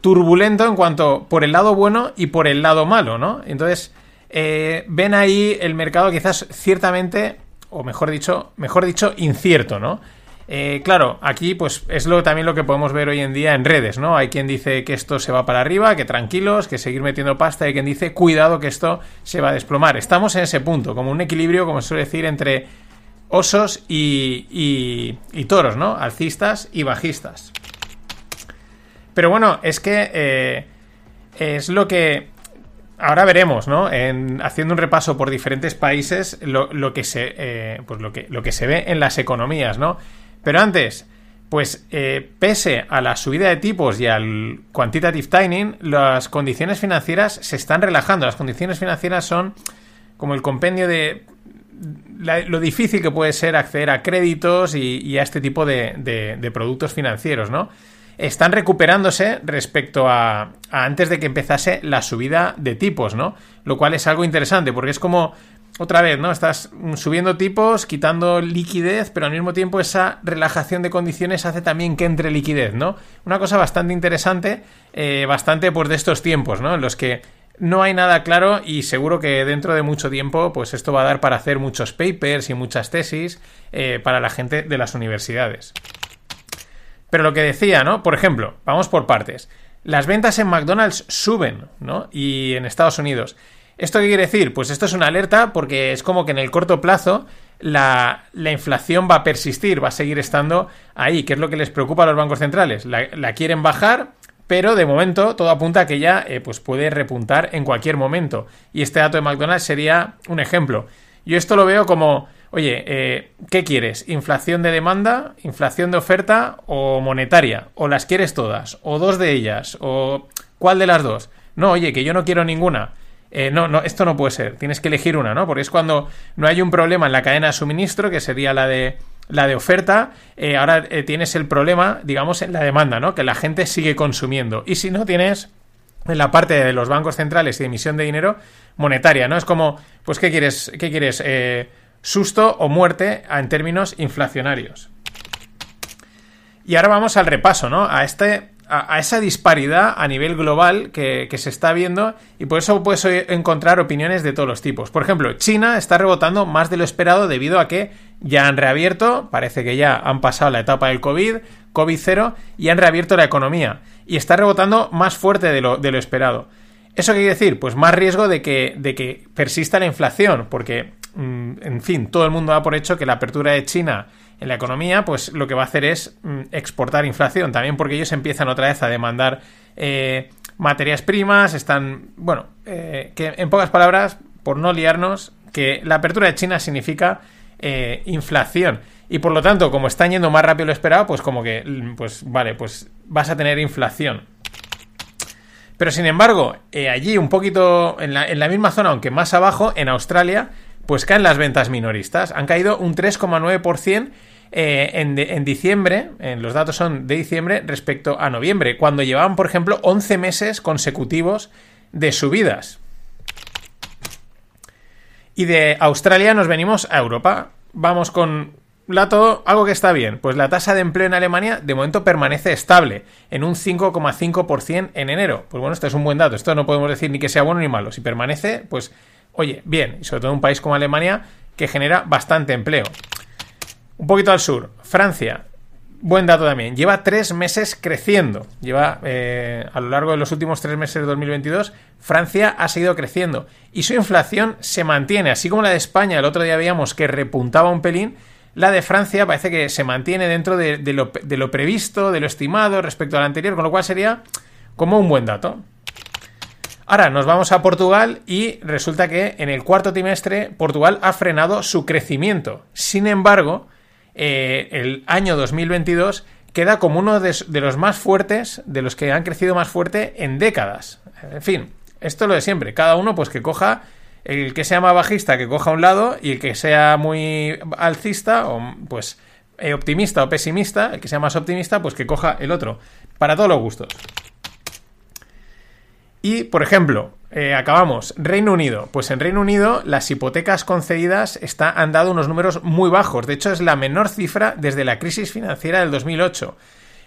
turbulento en cuanto por el lado bueno y por el lado malo, ¿no? Entonces, eh, ven ahí el mercado quizás ciertamente, o mejor dicho, mejor dicho, incierto, ¿no? Eh, claro, aquí pues es lo, también lo que podemos ver hoy en día en redes, ¿no? Hay quien dice que esto se va para arriba, que tranquilos, que seguir metiendo pasta, hay quien dice cuidado que esto se va a desplomar. Estamos en ese punto, como un equilibrio, como se suele decir, entre osos y, y, toros, ¿no? Alcistas y bajistas. Pero bueno, es que eh, es lo que ahora veremos, ¿no? En, haciendo un repaso por diferentes países, lo, que se, eh, pues lo que, lo que se ve en las economías, ¿no? Pero antes, pues eh, pese a la subida de tipos y al quantitative tightening, las condiciones financieras se están relajando. Las condiciones financieras son como el compendio de lo difícil que puede ser acceder a créditos y, a este tipo de, productos financieros, ¿no? Están recuperándose respecto a, a, antes de que empezase la subida de tipos, ¿no? Lo cual es algo interesante porque es como otra vez, ¿no? Estás subiendo tipos, quitando liquidez, pero al mismo tiempo esa relajación de condiciones hace también que entre liquidez, ¿no? Una cosa bastante interesante, eh, bastante pues de estos tiempos, ¿no? En los que no hay nada claro y seguro que dentro de mucho tiempo pues esto va a dar para hacer muchos papers y muchas tesis eh, para la gente de las universidades. Pero lo que decía, ¿no? Por ejemplo, vamos por partes. las ventas en McDonald's suben, ¿no? Y en Estados Unidos. ¿Esto qué quiere decir? Pues esto es una alerta porque es como que en el corto plazo la, inflación va a persistir, va a seguir estando ahí, que es lo que les preocupa a los bancos centrales. La, quieren bajar, pero de momento todo apunta a que ya eh, pues puede repuntar en cualquier momento. Y este dato de McDonald's sería un ejemplo. Yo esto lo veo como, oye, eh, ¿qué quieres? ¿Inflación de demanda, inflación de oferta o monetaria? ¿O las quieres todas? ¿O dos de ellas? ¿O cuál de las dos? No, oye, que yo no quiero ninguna. Eh, no, no, esto no puede ser. Tienes que elegir una, ¿no? Porque es cuando no hay un problema en la cadena de suministro, que sería la de la de oferta, eh, ahora eh, tienes el problema, digamos, en la demanda, ¿no? Que la gente sigue consumiendo. Y si no tienes en la parte de los bancos centrales y de emisión de dinero monetaria, ¿no? Es como, pues, ¿qué quieres? ¿Qué quieres? susto o muerte en términos inflacionarios. Y ahora vamos al repaso, ¿no? A este a, esa disparidad a nivel global que, se está viendo y por eso puedes encontrar opiniones de todos los tipos. Por ejemplo, China está rebotando más de lo esperado debido a que ya han reabierto, parece que ya han pasado la etapa del COVID, COVID-0 y han reabierto la economía y está rebotando más fuerte de lo, de lo esperado. ¿Eso qué quiere decir? Pues más riesgo de que, de que persista la inflación, porque, mm, en fin, todo el mundo da por hecho que la apertura de China en la economía, pues lo que va a hacer es mm, exportar inflación, también porque ellos empiezan otra vez a demandar eh, materias primas, están, bueno, eh, que en pocas palabras, por no liarnos, que la apertura de China significa eh, inflación. Y por lo tanto, como están yendo más rápido lo esperado, pues como que, mm, pues vale, pues vas a tener inflación. Pero sin embargo, allí un poquito, en la, en la misma zona, aunque más abajo, en Australia, pues caen las ventas minoristas. Han caído un 3,9% eh, en, diciembre, en los datos son de diciembre respecto a noviembre, cuando llevaban, por ejemplo, 11 meses consecutivos de subidas. Y de Australia nos venimos a Europa. Vamos con lato, algo que está bien. Pues la tasa de empleo en Alemania de momento permanece estable, en un 5,5% en enero. Pues bueno, esto es un buen dato. Esto no podemos decir ni que sea bueno ni malo. Si permanece, pues oye, bien. Y sobre todo un país como Alemania que genera bastante empleo. Un poquito al sur, Francia. Buen dato también. Lleva tres meses creciendo. Lleva eh, a lo largo de los últimos tres meses de 2022, Francia ha seguido creciendo. Y su inflación se mantiene. Así como la de España, el otro día veíamos que repuntaba un pelín. La de Francia parece que se mantiene dentro de, lo, de lo previsto, de lo estimado respecto al anterior, con lo cual sería como un buen dato. Ahora nos vamos a Portugal y resulta que en el cuarto trimestre Portugal ha frenado su crecimiento. Sin embargo, eh, el año 2022 queda como uno de, los más fuertes, de los que han crecido más fuerte en décadas. En fin, esto es lo de siempre. Cada uno, pues que coja el que sea más bajista, que coja un lado, y el que sea muy alcista, o pues eh, optimista o pesimista, el que sea más optimista, pues que coja el otro. Para todos los gustos. Y, por ejemplo, eh, acabamos. Reino Unido. Pues en Reino Unido las hipotecas concedidas está, han dado unos números muy bajos. De hecho, es la menor cifra desde la crisis financiera del 2008.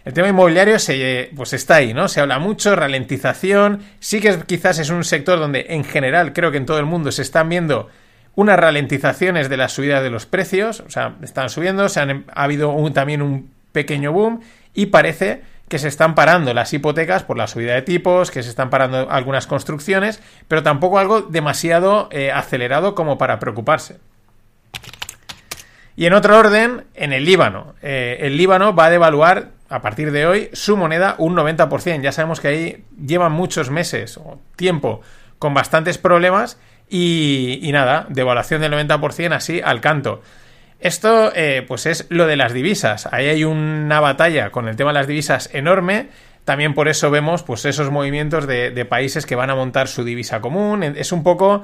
El tema inmobiliario se, pues está ahí, ¿no? Se habla mucho, ralentización. Sí que quizás es un sector donde en general creo que en todo el mundo se están viendo unas ralentizaciones de la subida de los precios. O sea, están subiendo, se han, ha habido también un pequeño boom y parece que se están parando las hipotecas por la subida de tipos, que se están parando algunas construcciones, pero tampoco algo demasiado eh, acelerado como para preocuparse. Y en otro orden, en el Líbano. Eh, el Líbano va a devaluar a partir de hoy su moneda un 90%. Ya sabemos que ahí llevan muchos meses o tiempo con bastantes problemas y, y nada, devaluación del 90% así al canto. Esto, eh, pues es lo de las divisas. Ahí hay una batalla con el tema de las divisas enorme. También por eso vemos pues esos movimientos de, países que van a montar su divisa común. Es un poco,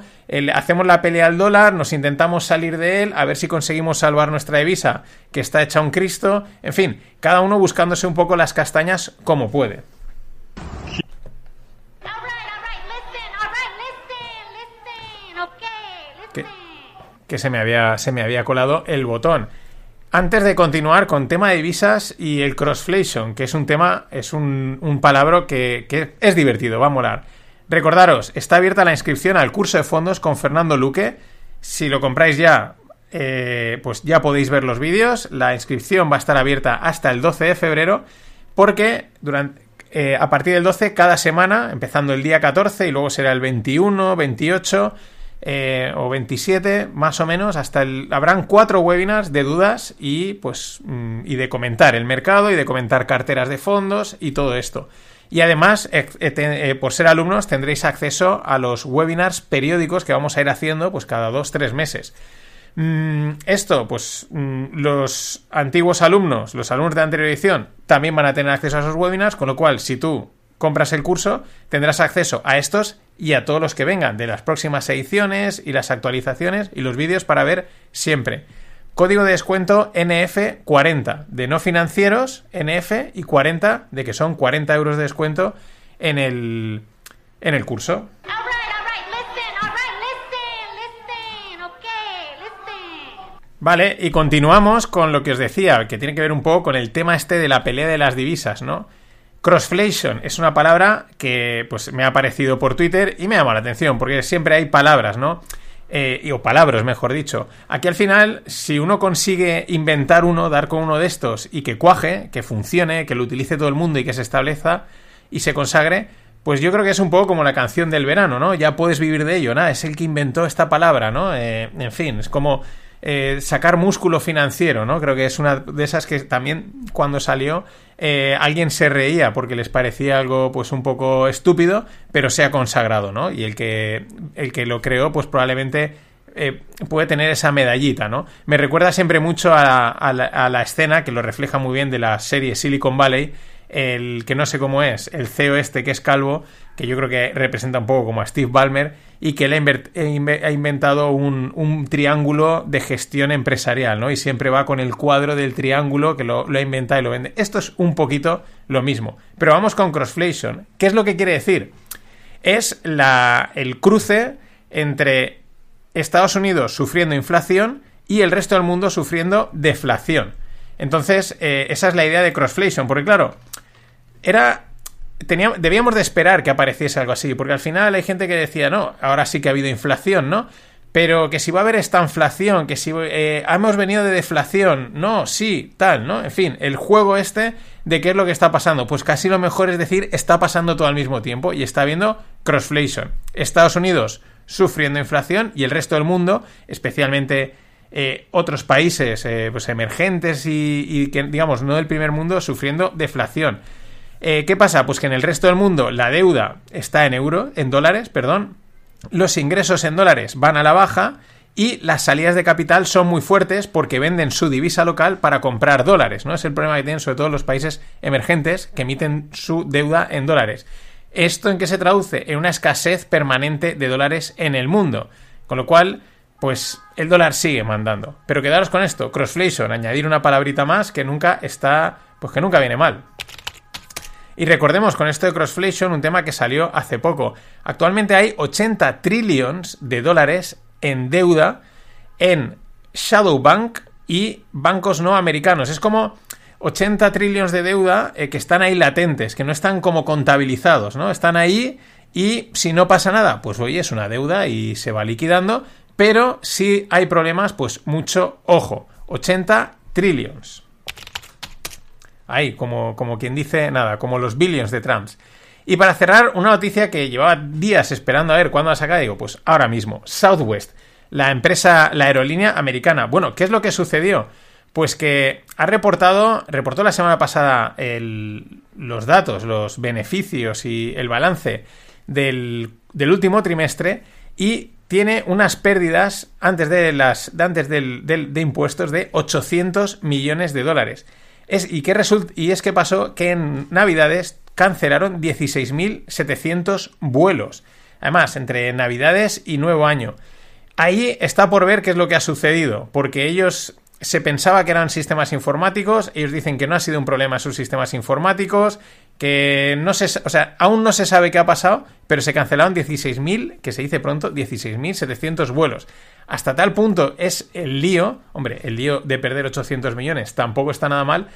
hacemos la pelea al dólar, nos intentamos salir de él, a ver si conseguimos salvar nuestra divisa, que está hecha un Cristo. En fin, cada uno buscándose un poco las castañas como puede. Que se me había, se me había colado el botón. Antes de continuar con tema de divisas y el crossflation, que es un tema, es un, un palabra que, que, es divertido, va a molar. Recordaros, está abierta la inscripción al curso de fondos con Fernando Luque. Si lo compráis ya, eh, pues ya podéis ver los vídeos. La inscripción va a estar abierta hasta el 12 de febrero porque durante, eh, a partir del 12 cada semana, empezando el día 14 y luego será el 21, 28 eh, o 27 más o menos, hasta el... Habrán cuatro webinars de dudas y pues mm, y de comentar el mercado y de comentar carteras de fondos y todo esto. Y además, por ser alumnos, tendréis acceso a los webinars periódicos que vamos a ir haciendo pues cada dos, tres meses. Mm, esto, pues mm, los antiguos alumnos, los alumnos de anterior edición, también van a tener acceso a esos webinars, con lo cual, si tú compras el curso, tendrás acceso a estos y a todos los que vengan de las próximas ediciones y las actualizaciones y los vídeos para ver siempre. Código de descuento NF40 de no financieros, NF y 40 de que son 40 euros de descuento en el, en el curso. Vale, y continuamos con lo que os decía, que tiene que ver un poco con el tema este de la pelea de las divisas, ¿no? Crossflation es una palabra que pues me ha aparecido por Twitter y me llama la atención, porque siempre hay palabras, ¿no? Eh, o palabras, mejor dicho. Aquí al final, si uno consigue inventar uno, dar con uno de estos y que cuaje, que funcione, que lo utilice todo el mundo y que se establezca y se consagre, pues yo creo que es un poco como la canción del verano, ¿no? Ya puedes vivir de ello, nada, es el que inventó esta palabra, ¿no? Eh, en fin, es como eh, sacar músculo financiero, ¿no? Creo que es una de esas que también cuando salió eh, alguien se reía porque les parecía algo pues un poco estúpido, pero se ha consagrado, ¿no? Y el que, el que lo creó pues probablemente eh, puede tener esa medallita, ¿no? Me recuerda siempre mucho a, la, escena que lo refleja muy bien de la serie Silicon Valley, el que no sé cómo es, el CEO este que es calvo, que yo creo que representa un poco como a Steve Ballmer, y que él ha inventado un, triángulo de gestión empresarial, ¿no? Y siempre va con el cuadro del triángulo que lo, ha inventado y lo vende. Esto es un poquito lo mismo. Pero vamos con crossflation. ¿Qué es lo que quiere decir? Es la, el cruce entre Estados Unidos sufriendo inflación y el resto del mundo sufriendo deflación. Entonces, eh, esa es la idea de crossflation, porque claro, era debíamos de esperar que apareciese algo así, porque al final hay gente que decía, no, ahora sí que ha habido inflación, ¿no? Pero que si va a haber esta inflación, que si eh, hemos venido de deflación, no, sí, tal, ¿no? En fin, el juego este de qué es lo que está pasando. Pues casi lo mejor es decir, está pasando todo al mismo tiempo y está habiendo crossflation. Estados Unidos sufriendo inflación y el resto del mundo, especialmente eh, otros países eh, pues emergentes y, y que, digamos, no del primer mundo, sufriendo deflación. Eh, ¿Qué pasa? Pues que en el resto del mundo la deuda está en euro, en dólares, perdón. Los ingresos en dólares van a la baja y las salidas de capital son muy fuertes porque venden su divisa local para comprar dólares, ¿no? Es el problema que tienen sobre todo los países emergentes que emiten su deuda en dólares. ¿Esto en qué se traduce? En una escasez permanente de dólares en el mundo. Con lo cual, pues el dólar sigue mandando. Pero quedaros con esto, crossflation, añadir una palabrita más que nunca está, pues que nunca viene mal. Y recordemos con esto de crossflation un tema que salió hace poco. Actualmente hay 80 trillones de dólares en deuda en Shadow Bank y bancos no americanos. Es como 80 trillones de deuda eh, que están ahí latentes, que no están como contabilizados, ¿no? Están ahí y si no pasa nada, pues oye, es una deuda y se va liquidando, pero si hay problemas, pues mucho ojo. 80 trillones. Ahí, como, como quien dice, nada, como los billions de Trumps. Y para cerrar, una noticia que llevaba días esperando a ver cuándo la saca, digo, pues ahora mismo, Southwest, la empresa, la aerolínea americana. Bueno, ¿qué es lo que sucedió? Pues que ha reportado, reportó la semana pasada los datos, los beneficios y el balance del, último trimestre y tiene unas pérdidas antes de las antes de impuestos de 800 millones de dólares. Y, qué y es que pasó que en Navidades cancelaron 16.700 vuelos. Además, entre Navidades y Nuevo Año. Ahí está por ver qué es lo que ha sucedido, porque ellos se pensaba que eran sistemas informáticos, ellos dicen que no ha sido un problema sus sistemas informáticos, que no se, o sea, aún no se sabe qué ha pasado, pero se cancelaron 16.000, que se dice pronto, 16.700 vuelos. Hasta tal punto es el lío, hombre, el lío de perder 800 millones tampoco está nada mal,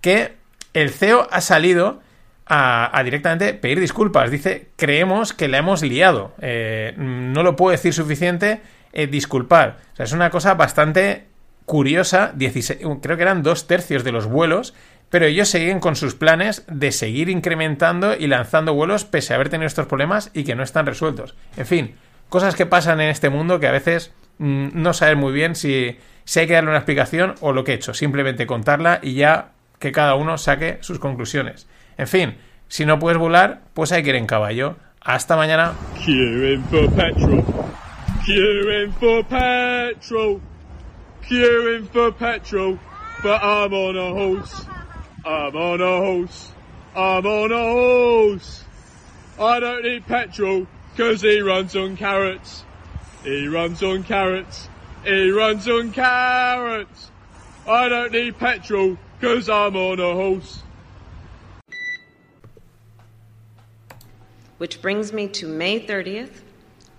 que el CEO ha salido a, directamente pedir disculpas. Dice, creemos que la hemos liado. Eh, no lo puedo decir suficiente, eh, disculpar. O sea, es una cosa bastante curiosa. 16, creo que eran dos tercios de los vuelos pero ellos siguen con sus planes de seguir incrementando y lanzando vuelos pese a haber tenido estos problemas y que no están resueltos. En fin, cosas que pasan en este mundo que a veces no sabes muy bien si, si hay que darle una explicación o lo que he hecho, simplemente contarla y ya que cada uno saque sus conclusiones. En fin, si no puedes volar, pues hay que ir en caballo. Hasta mañana. Queuing for petrol. Queuing for petrol. Queuing for petrol. But I'm on a horse. I'm on a horse. I'm on a horse. I don't need petrol because he runs on carrots. He runs on carrots. He runs on carrots. I don't need petrol because I'm on a horse. Which brings me to May 30th,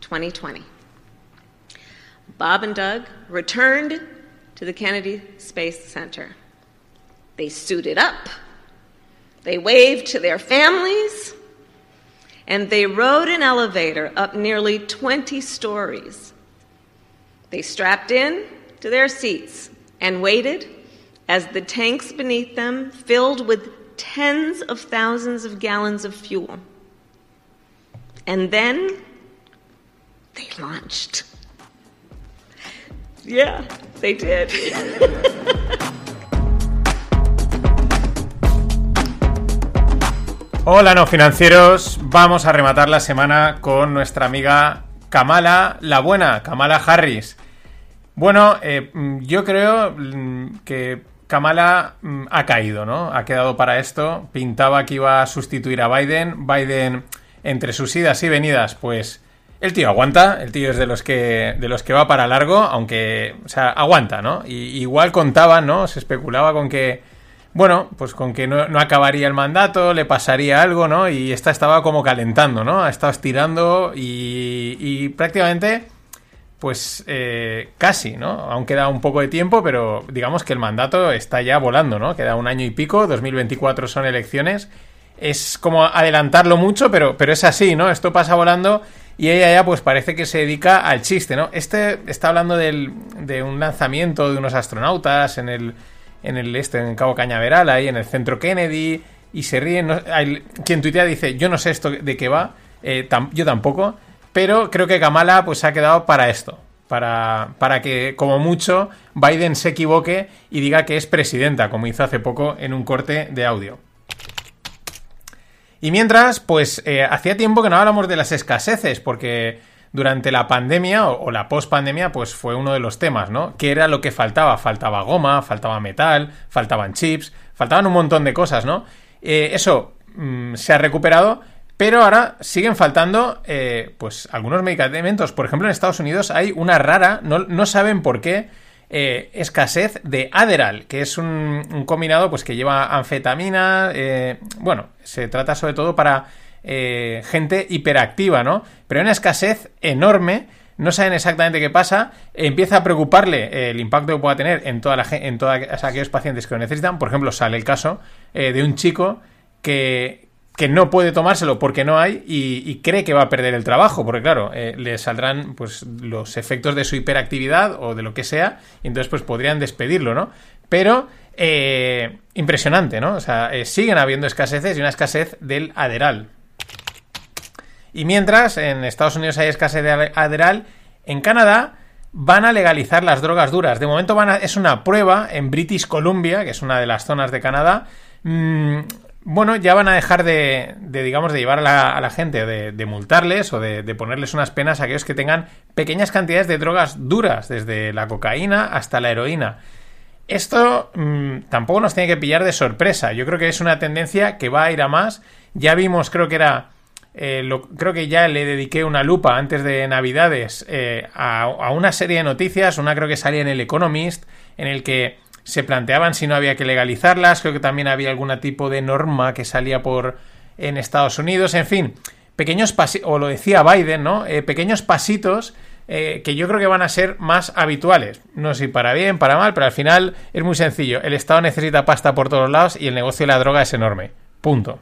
2020. Bob and Doug returned to the Kennedy Space Center. They suited up, they waved to their families, and they rode an elevator up nearly 20 stories. They strapped in to their seats and waited as the tanks beneath them filled with tens of thousands of gallons of fuel. And then they launched. Yeah, they did. Hola no financieros, vamos a rematar la semana con nuestra amiga Kamala, la buena, Kamala Harris. Bueno, eh, yo creo mm, que Kamala mm, ha caído, ¿no? Ha quedado para esto. Pintaba que iba a sustituir a Biden. Biden, entre sus idas y venidas, pues el tío aguanta. El tío es de los que de los que va para largo, aunque, o sea, aguanta, ¿no? Y, igual contaba, ¿no? Se especulaba con que bueno, pues con que no, acabaría el mandato, le pasaría algo, ¿no? Y esta estaba como calentando, ¿no? Ha estado estirando y, y prácticamente, pues eh, casi, ¿no? Aún queda un poco de tiempo, pero digamos que el mandato está ya volando, ¿no? Queda un año y pico, 2024 son elecciones. Es como adelantarlo mucho, pero, pero es así, ¿no? Esto pasa volando y ella ya pues parece que se dedica al chiste, ¿no? Este está hablando del, de un lanzamiento de unos astronautas en el en el este, en Cabo Cañaveral, ahí en el centro Kennedy, y se ríen. quien tuitea dice, yo no sé esto de qué va, eh, yo tampoco, pero creo que Kamala pues ha quedado para esto. Para, para que, como mucho, Biden se equivoque y diga que es presidenta, como hizo hace poco en un corte de audio. Y mientras, pues eh, hacía tiempo que no hablamos de las escaseces, porque durante la pandemia o, la post-pandemia, pues fue uno de los temas, ¿no? ¿Qué era lo que faltaba? Faltaba goma, faltaba metal, faltaban chips, faltaban un montón de cosas, ¿no? Eh, eso mm, se ha recuperado, pero ahora siguen faltando, eh, pues, algunos medicamentos. Por ejemplo, en Estados Unidos hay una rara, no, saben por qué, eh, escasez de Adderall, que es un, combinado, pues, que lleva anfetamina. bueno, se trata sobre todo para eh, gente hiperactiva, ¿no? Pero hay una escasez enorme, no saben exactamente qué pasa, empieza a preocuparle el impacto que pueda tener en, todos aquellos pacientes que lo necesitan. Por ejemplo, sale el caso eh, de un chico que, que no puede tomárselo porque no hay y, cree que va a perder el trabajo, porque claro, eh, le saldrán pues los efectos de su hiperactividad o de lo que sea, y entonces pues podrían despedirlo, ¿no? Pero impresionante, ¿no? O sea, siguen habiendo escaseces y una escasez del aderal. Y mientras en Estados Unidos hay escasez de Adderall, en Canadá van a legalizar las drogas duras. De momento van a, es una prueba en British Columbia, que es una de las zonas de Canadá. Mm, bueno, ya van a dejar de, digamos, de llevar a la, gente, de, multarles o de, ponerles unas penas a aquellos que tengan pequeñas cantidades de drogas duras, desde la cocaína hasta la heroína. Esto mm, tampoco nos tiene que pillar de sorpresa. Yo creo que es una tendencia que va a ir a más. Ya vimos, creo que era eh, creo que ya le dediqué una lupa antes de Navidades eh, a, una serie de noticias, una creo que salía en el Economist, en el que se planteaban si no había que legalizarlas, creo que también había algún tipo de norma que salía por en Estados Unidos, en fin, pequeños pasitos, o lo decía Biden, ¿no? Eh, pequeños pasitos que yo creo que van a ser más habituales. No sé si para bien, para mal, pero al final es muy sencillo. El Estado necesita pasta por todos lados y el negocio de la droga es enorme. Punto.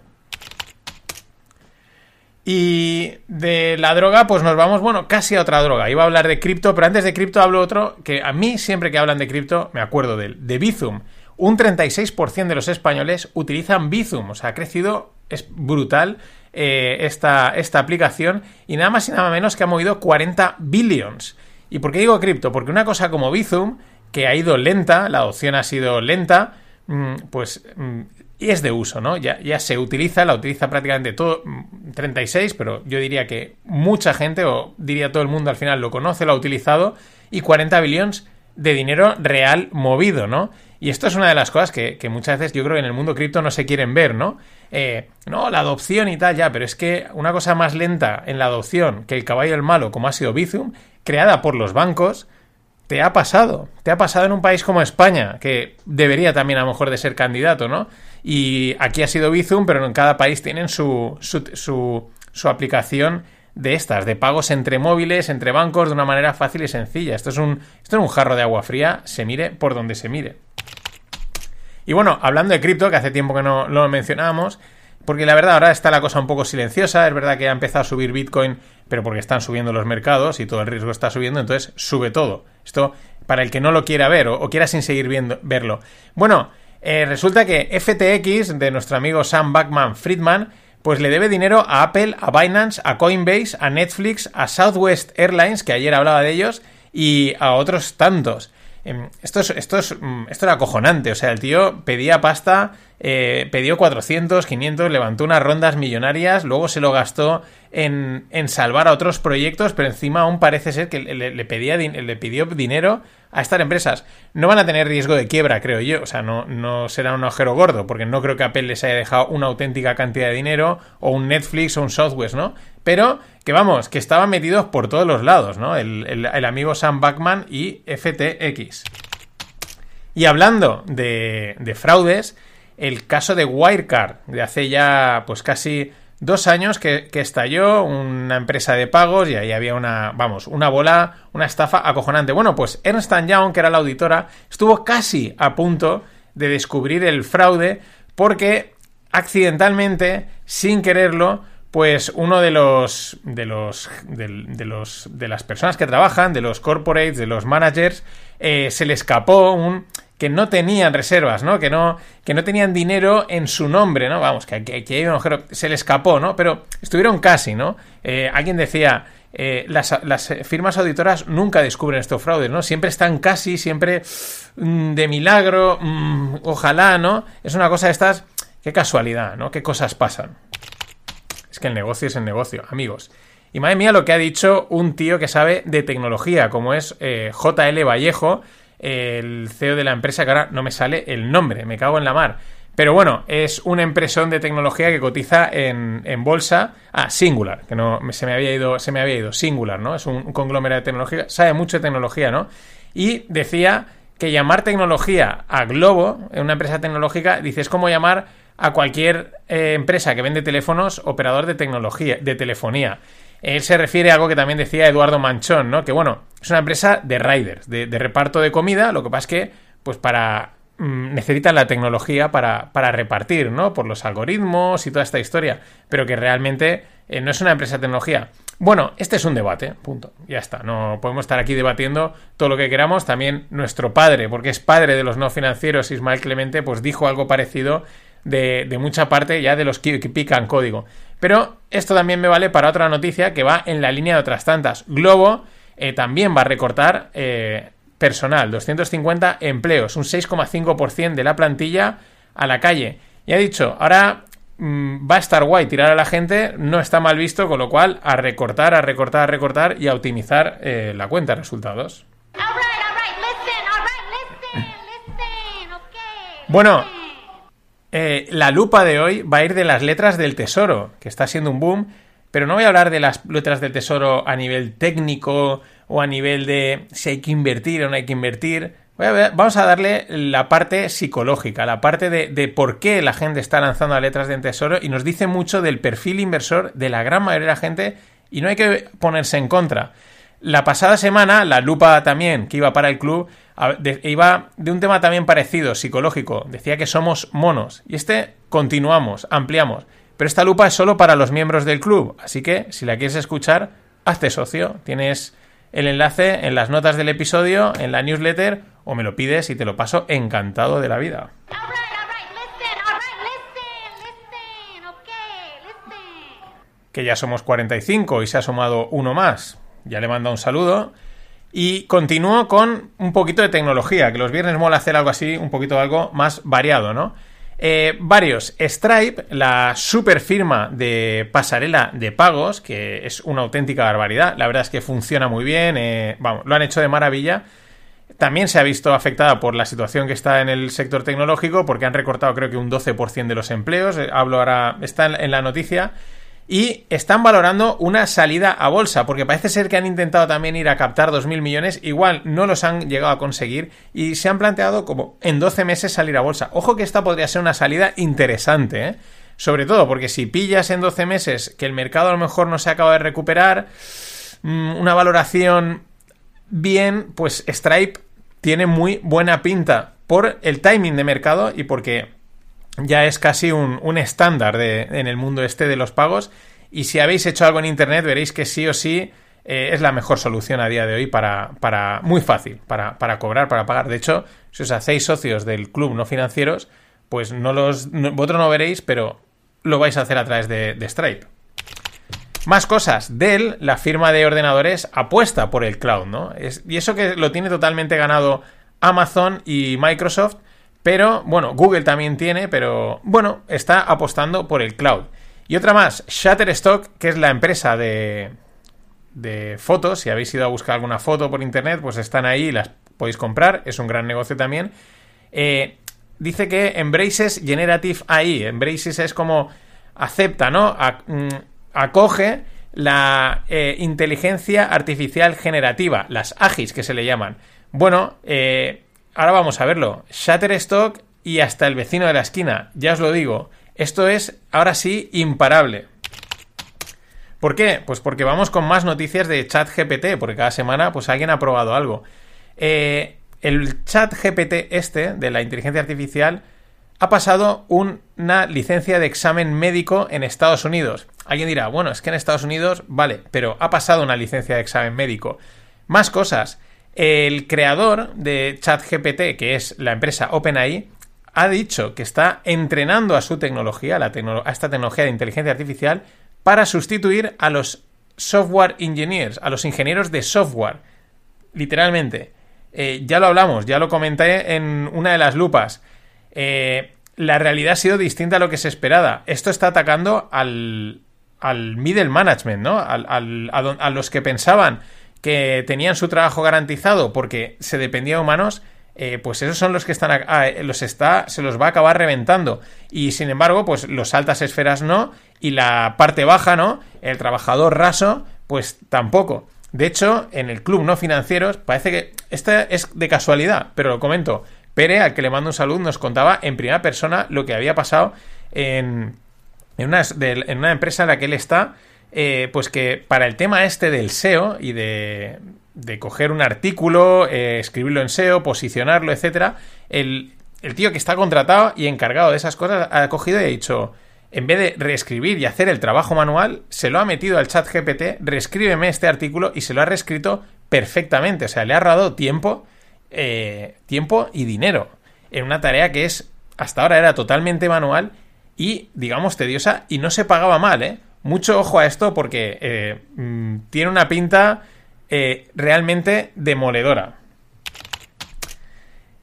Y de la droga, pues nos vamos, bueno, casi a otra droga. Iba a hablar de cripto, pero antes de cripto hablo otro que a mí siempre que hablan de cripto me acuerdo de él, de Bizum. un 36% de los españoles utilizan Bizum, o sea, ha crecido, es brutal eh, esta, esta aplicación y nada más y nada menos que ha movido 40 billions. ¿Y por qué digo cripto? Porque una cosa como Bizum, que ha ido lenta, la adopción ha sido lenta, mm, pues mm, y es de uso, ¿no? Ya, ya se utiliza, la utiliza prácticamente todo, 36, mm, pero yo diría que mucha gente, o diría todo el mundo al final, lo conoce, lo ha utilizado, y 40 billones de dinero real movido, ¿no? Y esto es una de las cosas que, muchas veces yo creo que en el mundo cripto no se quieren ver, ¿no? Eh, no, la adopción y tal, ya, pero es que una cosa más lenta en la adopción que el caballo del malo, como ha sido Bizum, creada por los bancos, te ha pasado. Te ha pasado en un país como España, que debería también a lo mejor de ser candidato, ¿no? Y aquí ha sido Bizum, pero en cada país tienen su, su, su, aplicación de estas, de pagos entre móviles, entre bancos, de una manera fácil y sencilla. Esto es un, esto es un jarro de agua fría, se mire por donde se mire. Y bueno, hablando de cripto, que hace tiempo que no, lo mencionábamos, porque la verdad ahora está la cosa un poco silenciosa, es verdad que ha empezado a subir Bitcoin, pero porque están subiendo los mercados y todo el riesgo está subiendo, entonces sube todo. Esto para el que no lo quiera ver o, quiera sin seguir viendo, verlo. Bueno, eh, resulta que FTX, de nuestro amigo Sam Backman Friedman, pues le debe dinero a Apple, a Binance, a Coinbase, a Netflix, a Southwest Airlines, que ayer hablaba de ellos, y a otros tantos. Em, esto, es, esto, es, mm, esto era acojonante. O sea, el tío pedía pasta, eh, pidió 400, 500, levantó unas rondas millonarias, luego se lo gastó en, en salvar a otros proyectos, pero encima aún parece ser que le, pedía, le pidió dinero a estas empresas. No van a tener riesgo de quiebra, creo yo. O sea, no, no será un agujero gordo, porque no creo que Apple les haya dejado una auténtica cantidad de dinero, o un Netflix o un Software, ¿no? Pero que vamos, que estaban metidos por todos los lados, ¿no? El, amigo Sam Backman y FTX. Y hablando de, de fraudes, el caso de Wirecard, de hace ya pues casi dos años que, estalló una empresa de pagos y ahí había una, vamos, una bola, una estafa acojonante. Bueno, pues Ernst Young, que era la auditora, estuvo casi a punto de descubrir el fraude porque accidentalmente, sin quererlo, pues uno de los de los de, los de las personas que trabajan, de los corporates, de los managers, eh, se le escapó un que no tenían reservas, ¿no? Que no, que no tenían dinero en su nombre, ¿no? Vamos, que hay un agujero, se le escapó, ¿no? Pero estuvieron casi, ¿no? Eh, alguien decía, eh, las, firmas auditoras nunca descubren estos fraudes, ¿no? Siempre están casi, siempre mm, de milagro, mm, ojalá, ¿no? Es una cosa de estas, qué casualidad, ¿no? Qué cosas pasan. Es que el negocio es el negocio, amigos. Y madre mía lo que ha dicho un tío que sabe de tecnología, como es eh, JL Vallejo, el CEO de la empresa, que ahora no me sale el nombre, me cago en la mar. Pero bueno, es una empresa de tecnología que cotiza en, bolsa. Ah, Singular, que no se me había ido, se me había ido. Singular, ¿no? Es un, conglomerado de tecnología, sabe mucho de tecnología, ¿no? Y decía que llamar tecnología a Globo, una empresa tecnológica, dice, es como llamar a cualquier eh, empresa que vende teléfonos operador de tecnología, de telefonía. Él se refiere a algo que también decía Eduardo Manchón, ¿no? Que bueno, es una empresa de riders, de, reparto de comida, lo que pasa es que, pues para mm, necesitan la tecnología para, para, repartir, ¿no? Por los algoritmos y toda esta historia, pero que realmente eh, no es una empresa de tecnología. Bueno, este es un debate, punto. Ya está, no podemos estar aquí debatiendo todo lo que queramos. También nuestro padre, porque es padre de los no financieros, Ismael Clemente, pues dijo algo parecido de, de mucha parte ya de los que pican código. Pero esto también me vale para otra noticia que va en la línea de otras tantas. Globo eh, también va a recortar eh, personal, 250 empleos, un 6,5% de la plantilla a la calle. Y ha dicho, ahora mm, va a estar guay tirar a la gente, no está mal visto, con lo cual a recortar, a recortar, a recortar y a optimizar eh, la cuenta de resultados. Bueno, eh, la lupa de hoy va a ir de las letras del tesoro, que está siendo un boom, pero no voy a hablar de las letras del tesoro a nivel técnico o a nivel de si hay que invertir o no hay que invertir. vamos a darle la parte psicológica, la parte de, de, por qué la gente está lanzando a letras del tesoro y nos dice mucho del perfil inversor de la gran mayoría de la gente y no hay que ponerse en contra. La pasada semana, la lupa también que iba para el club, iba de un tema también parecido, psicológico. Decía que somos monos. Y este continuamos, ampliamos. Pero esta lupa es solo para los miembros del club. Así que, si la quieres escuchar, hazte socio. Tienes el enlace en las notas del episodio, en la newsletter o me lo pides y te lo paso encantado de la vida. Que ya somos 45 y se ha sumado uno más. Ya le manda un saludo. Y continúo con un poquito de tecnología, que los viernes mola hacer algo así, un poquito algo más variado, ¿no? Eh, varios. Stripe, la super firma de pasarela de pagos, que es una auténtica barbaridad. La verdad es que funciona muy bien. Eh, vamos, lo han hecho de maravilla. También se ha visto afectada por la situación que está en el sector tecnológico, porque han recortado creo que un 12% de los empleos. Eh, hablo ahora, está en la noticia y están valorando una salida a bolsa, porque parece ser que han intentado también ir a captar 2.000 millones, igual no los han llegado a conseguir y se han planteado como en 12 meses salir a bolsa. Ojo que esta podría ser una salida interesante, ¿eh? Sobre todo porque si pillas en 12 meses que el mercado a lo mejor no se acaba de recuperar, mm, una valoración bien, pues Stripe tiene muy buena pinta por el timing de mercado y porque ya es casi un, estándar en el mundo este de los pagos. Y si habéis hecho algo en Internet, veréis que sí o sí eh, es la mejor solución a día de hoy para, para muy fácil, para, cobrar, para pagar. De hecho, si os hacéis socios del club no financieros, pues no los, vosotros no veréis, pero lo vais a hacer a través de, Stripe. Más cosas. Dell, la firma de ordenadores, apuesta por el cloud, ¿no? y eso que lo tiene totalmente ganado Amazon y Microsoft, pero bueno, Google también tiene, pero bueno, está apostando por el cloud. Y otra más, Shutterstock, que es la empresa de, de fotos. Si habéis ido a buscar alguna foto por internet, pues están ahí y las podéis comprar. Es un gran negocio también. Eh, dice que Embraces Generative AI. Embraces es como acepta, ¿no? Mm, acoge la eh, inteligencia artificial generativa, las AGIs que se le llaman. Bueno, eh, ahora vamos a verlo. Shutterstock y hasta el vecino de la esquina. Ya os lo digo. Esto es, ahora sí, imparable. ¿Por qué? Pues porque vamos con más noticias de ChatGPT, porque cada semana pues alguien ha probado algo. Eh, el ChatGPT este, de la inteligencia artificial, ha pasado una licencia de examen médico en Estados Unidos. Alguien dirá, bueno, es que en Estados Unidos, vale, pero ha pasado una licencia de examen médico. Más cosas. El creador de ChatGPT, que es la empresa OpenAI, ha dicho que está entrenando a su tecnología, a, esta tecnología de inteligencia artificial, para sustituir a los software engineers, a los ingenieros de software. Literalmente. Eh, ya lo hablamos, ya lo comenté en una de las lupas. Eh, la realidad ha sido distinta a lo que se esperaba. Esto está atacando al, al middle management, ¿no? a los que pensaban que tenían su trabajo garantizado porque se dependía de humanos, eh, pues esos son los que están eh, los está se los va a acabar reventando. Y sin embargo pues los altas esferas no y la parte baja no el trabajador raso pues tampoco. De hecho en el club no financieros parece que esta es de casualidad pero lo comento. Pere al que le mando un saludo nos contaba en primera persona lo que había pasado en en una empresa en la que él está eh, pues que para el tema este del SEO y de, de coger un artículo, eh, escribirlo en SEO, posicionarlo, etcétera, el, el, tío que está contratado y encargado de esas cosas ha cogido y ha dicho, en vez de reescribir y hacer el trabajo manual, se lo ha metido al chat GPT, reescríbeme este artículo y se lo ha reescrito perfectamente. O sea, le ha ahorrado tiempo, eh, tiempo y dinero en una tarea que es, hasta ahora era totalmente manual y, digamos, tediosa y no se pagaba mal, ¿eh? Mucho ojo a esto porque eh, mm, tiene una pinta eh, realmente demoledora.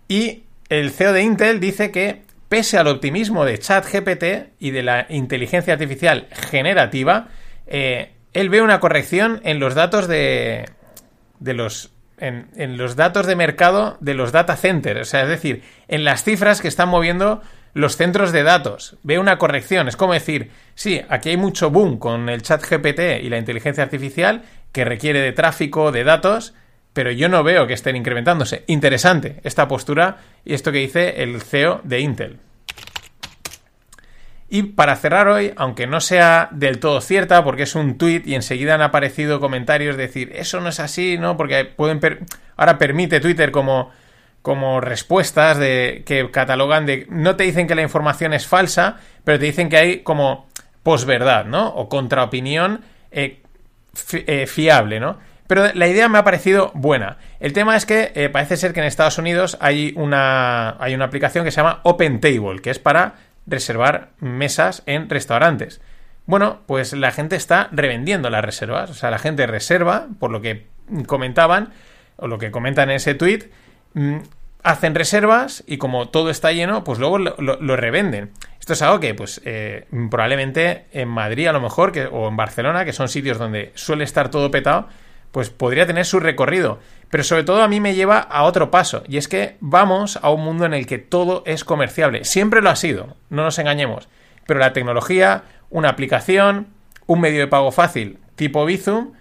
Y el CEO de Intel dice que, pese al optimismo de ChatGPT y de la inteligencia artificial generativa, eh, él ve una corrección en los datos de, de los en, en, los datos de mercado de los data centers, o sea, es decir, en las cifras que están moviendo los centros de datos. Ve una corrección. Es como decir, sí, aquí hay mucho boom con el chat GPT y la inteligencia artificial que requiere de tráfico, de datos, pero yo no veo que estén incrementándose. Interesante esta postura y esto que dice el CEO de Intel. Y para cerrar hoy, aunque no sea del todo cierta, porque es un tweet y enseguida han aparecido comentarios de decir, eso no es así, ¿no? Porque pueden ahora permite Twitter como como respuestas de que catalogan de no te dicen que la información es falsa, pero te dicen que hay como posverdad, ¿no? O contraopinión eh, eh, fiable, ¿no? Pero la idea me ha parecido buena. El tema es que eh, parece ser que en Estados Unidos hay una, hay una aplicación que se llama Open Table, que es para reservar mesas en restaurantes. Bueno, pues la gente está revendiendo las reservas. O sea, la gente reserva, por lo que comentaban, o lo que comentan en ese tweet, hacen reservas y como todo está lleno, pues luego lo, revenden. Esto es algo que, pues, eh, probablemente en Madrid a lo mejor, que, o en Barcelona, que son sitios donde suele estar todo petado, pues podría tener su recorrido. Pero sobre todo a mí me lleva a otro paso, y es que vamos a un mundo en el que todo es comerciable. Siempre lo ha sido, no nos engañemos. Pero la tecnología, una aplicación, un medio de pago fácil tipo Bizum,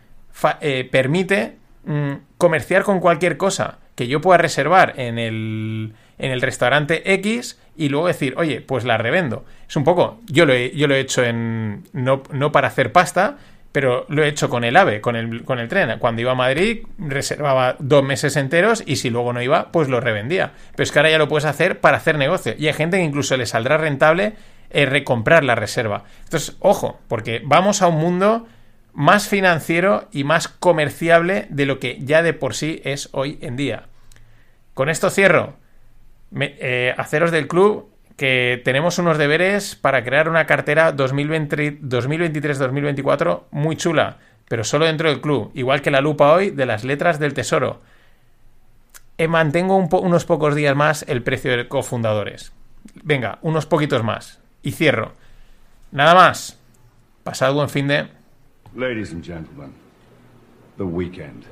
eh, permite mm, comerciar con cualquier cosa que yo pueda reservar en el, en el restaurante X y luego decir, oye, pues la revendo. Es un poco, yo lo he, yo lo he hecho en, no, no para hacer pasta, pero lo he hecho con el AVE, con el, con el tren. Cuando iba a Madrid, reservaba dos meses enteros y si luego no iba, pues lo revendía. Pero es que ahora ya lo puedes hacer para hacer negocio. Y hay gente que incluso le saldrá rentable eh, recomprar la reserva. Entonces, ojo, porque vamos a un mundo más financiero y más comerciable de lo que ya de por sí es hoy en día. Con esto cierro. Eh, haceros del club que tenemos unos deberes para crear una cartera 2023-2024 muy chula, pero solo dentro del club, igual que la lupa hoy de las letras del tesoro. Eh, mantengo unos pocos días más el precio de cofundadores. Venga, unos poquitos más. Y cierro. Nada más. Pasad buen fin de... Ladies and gentlemen, the weekend.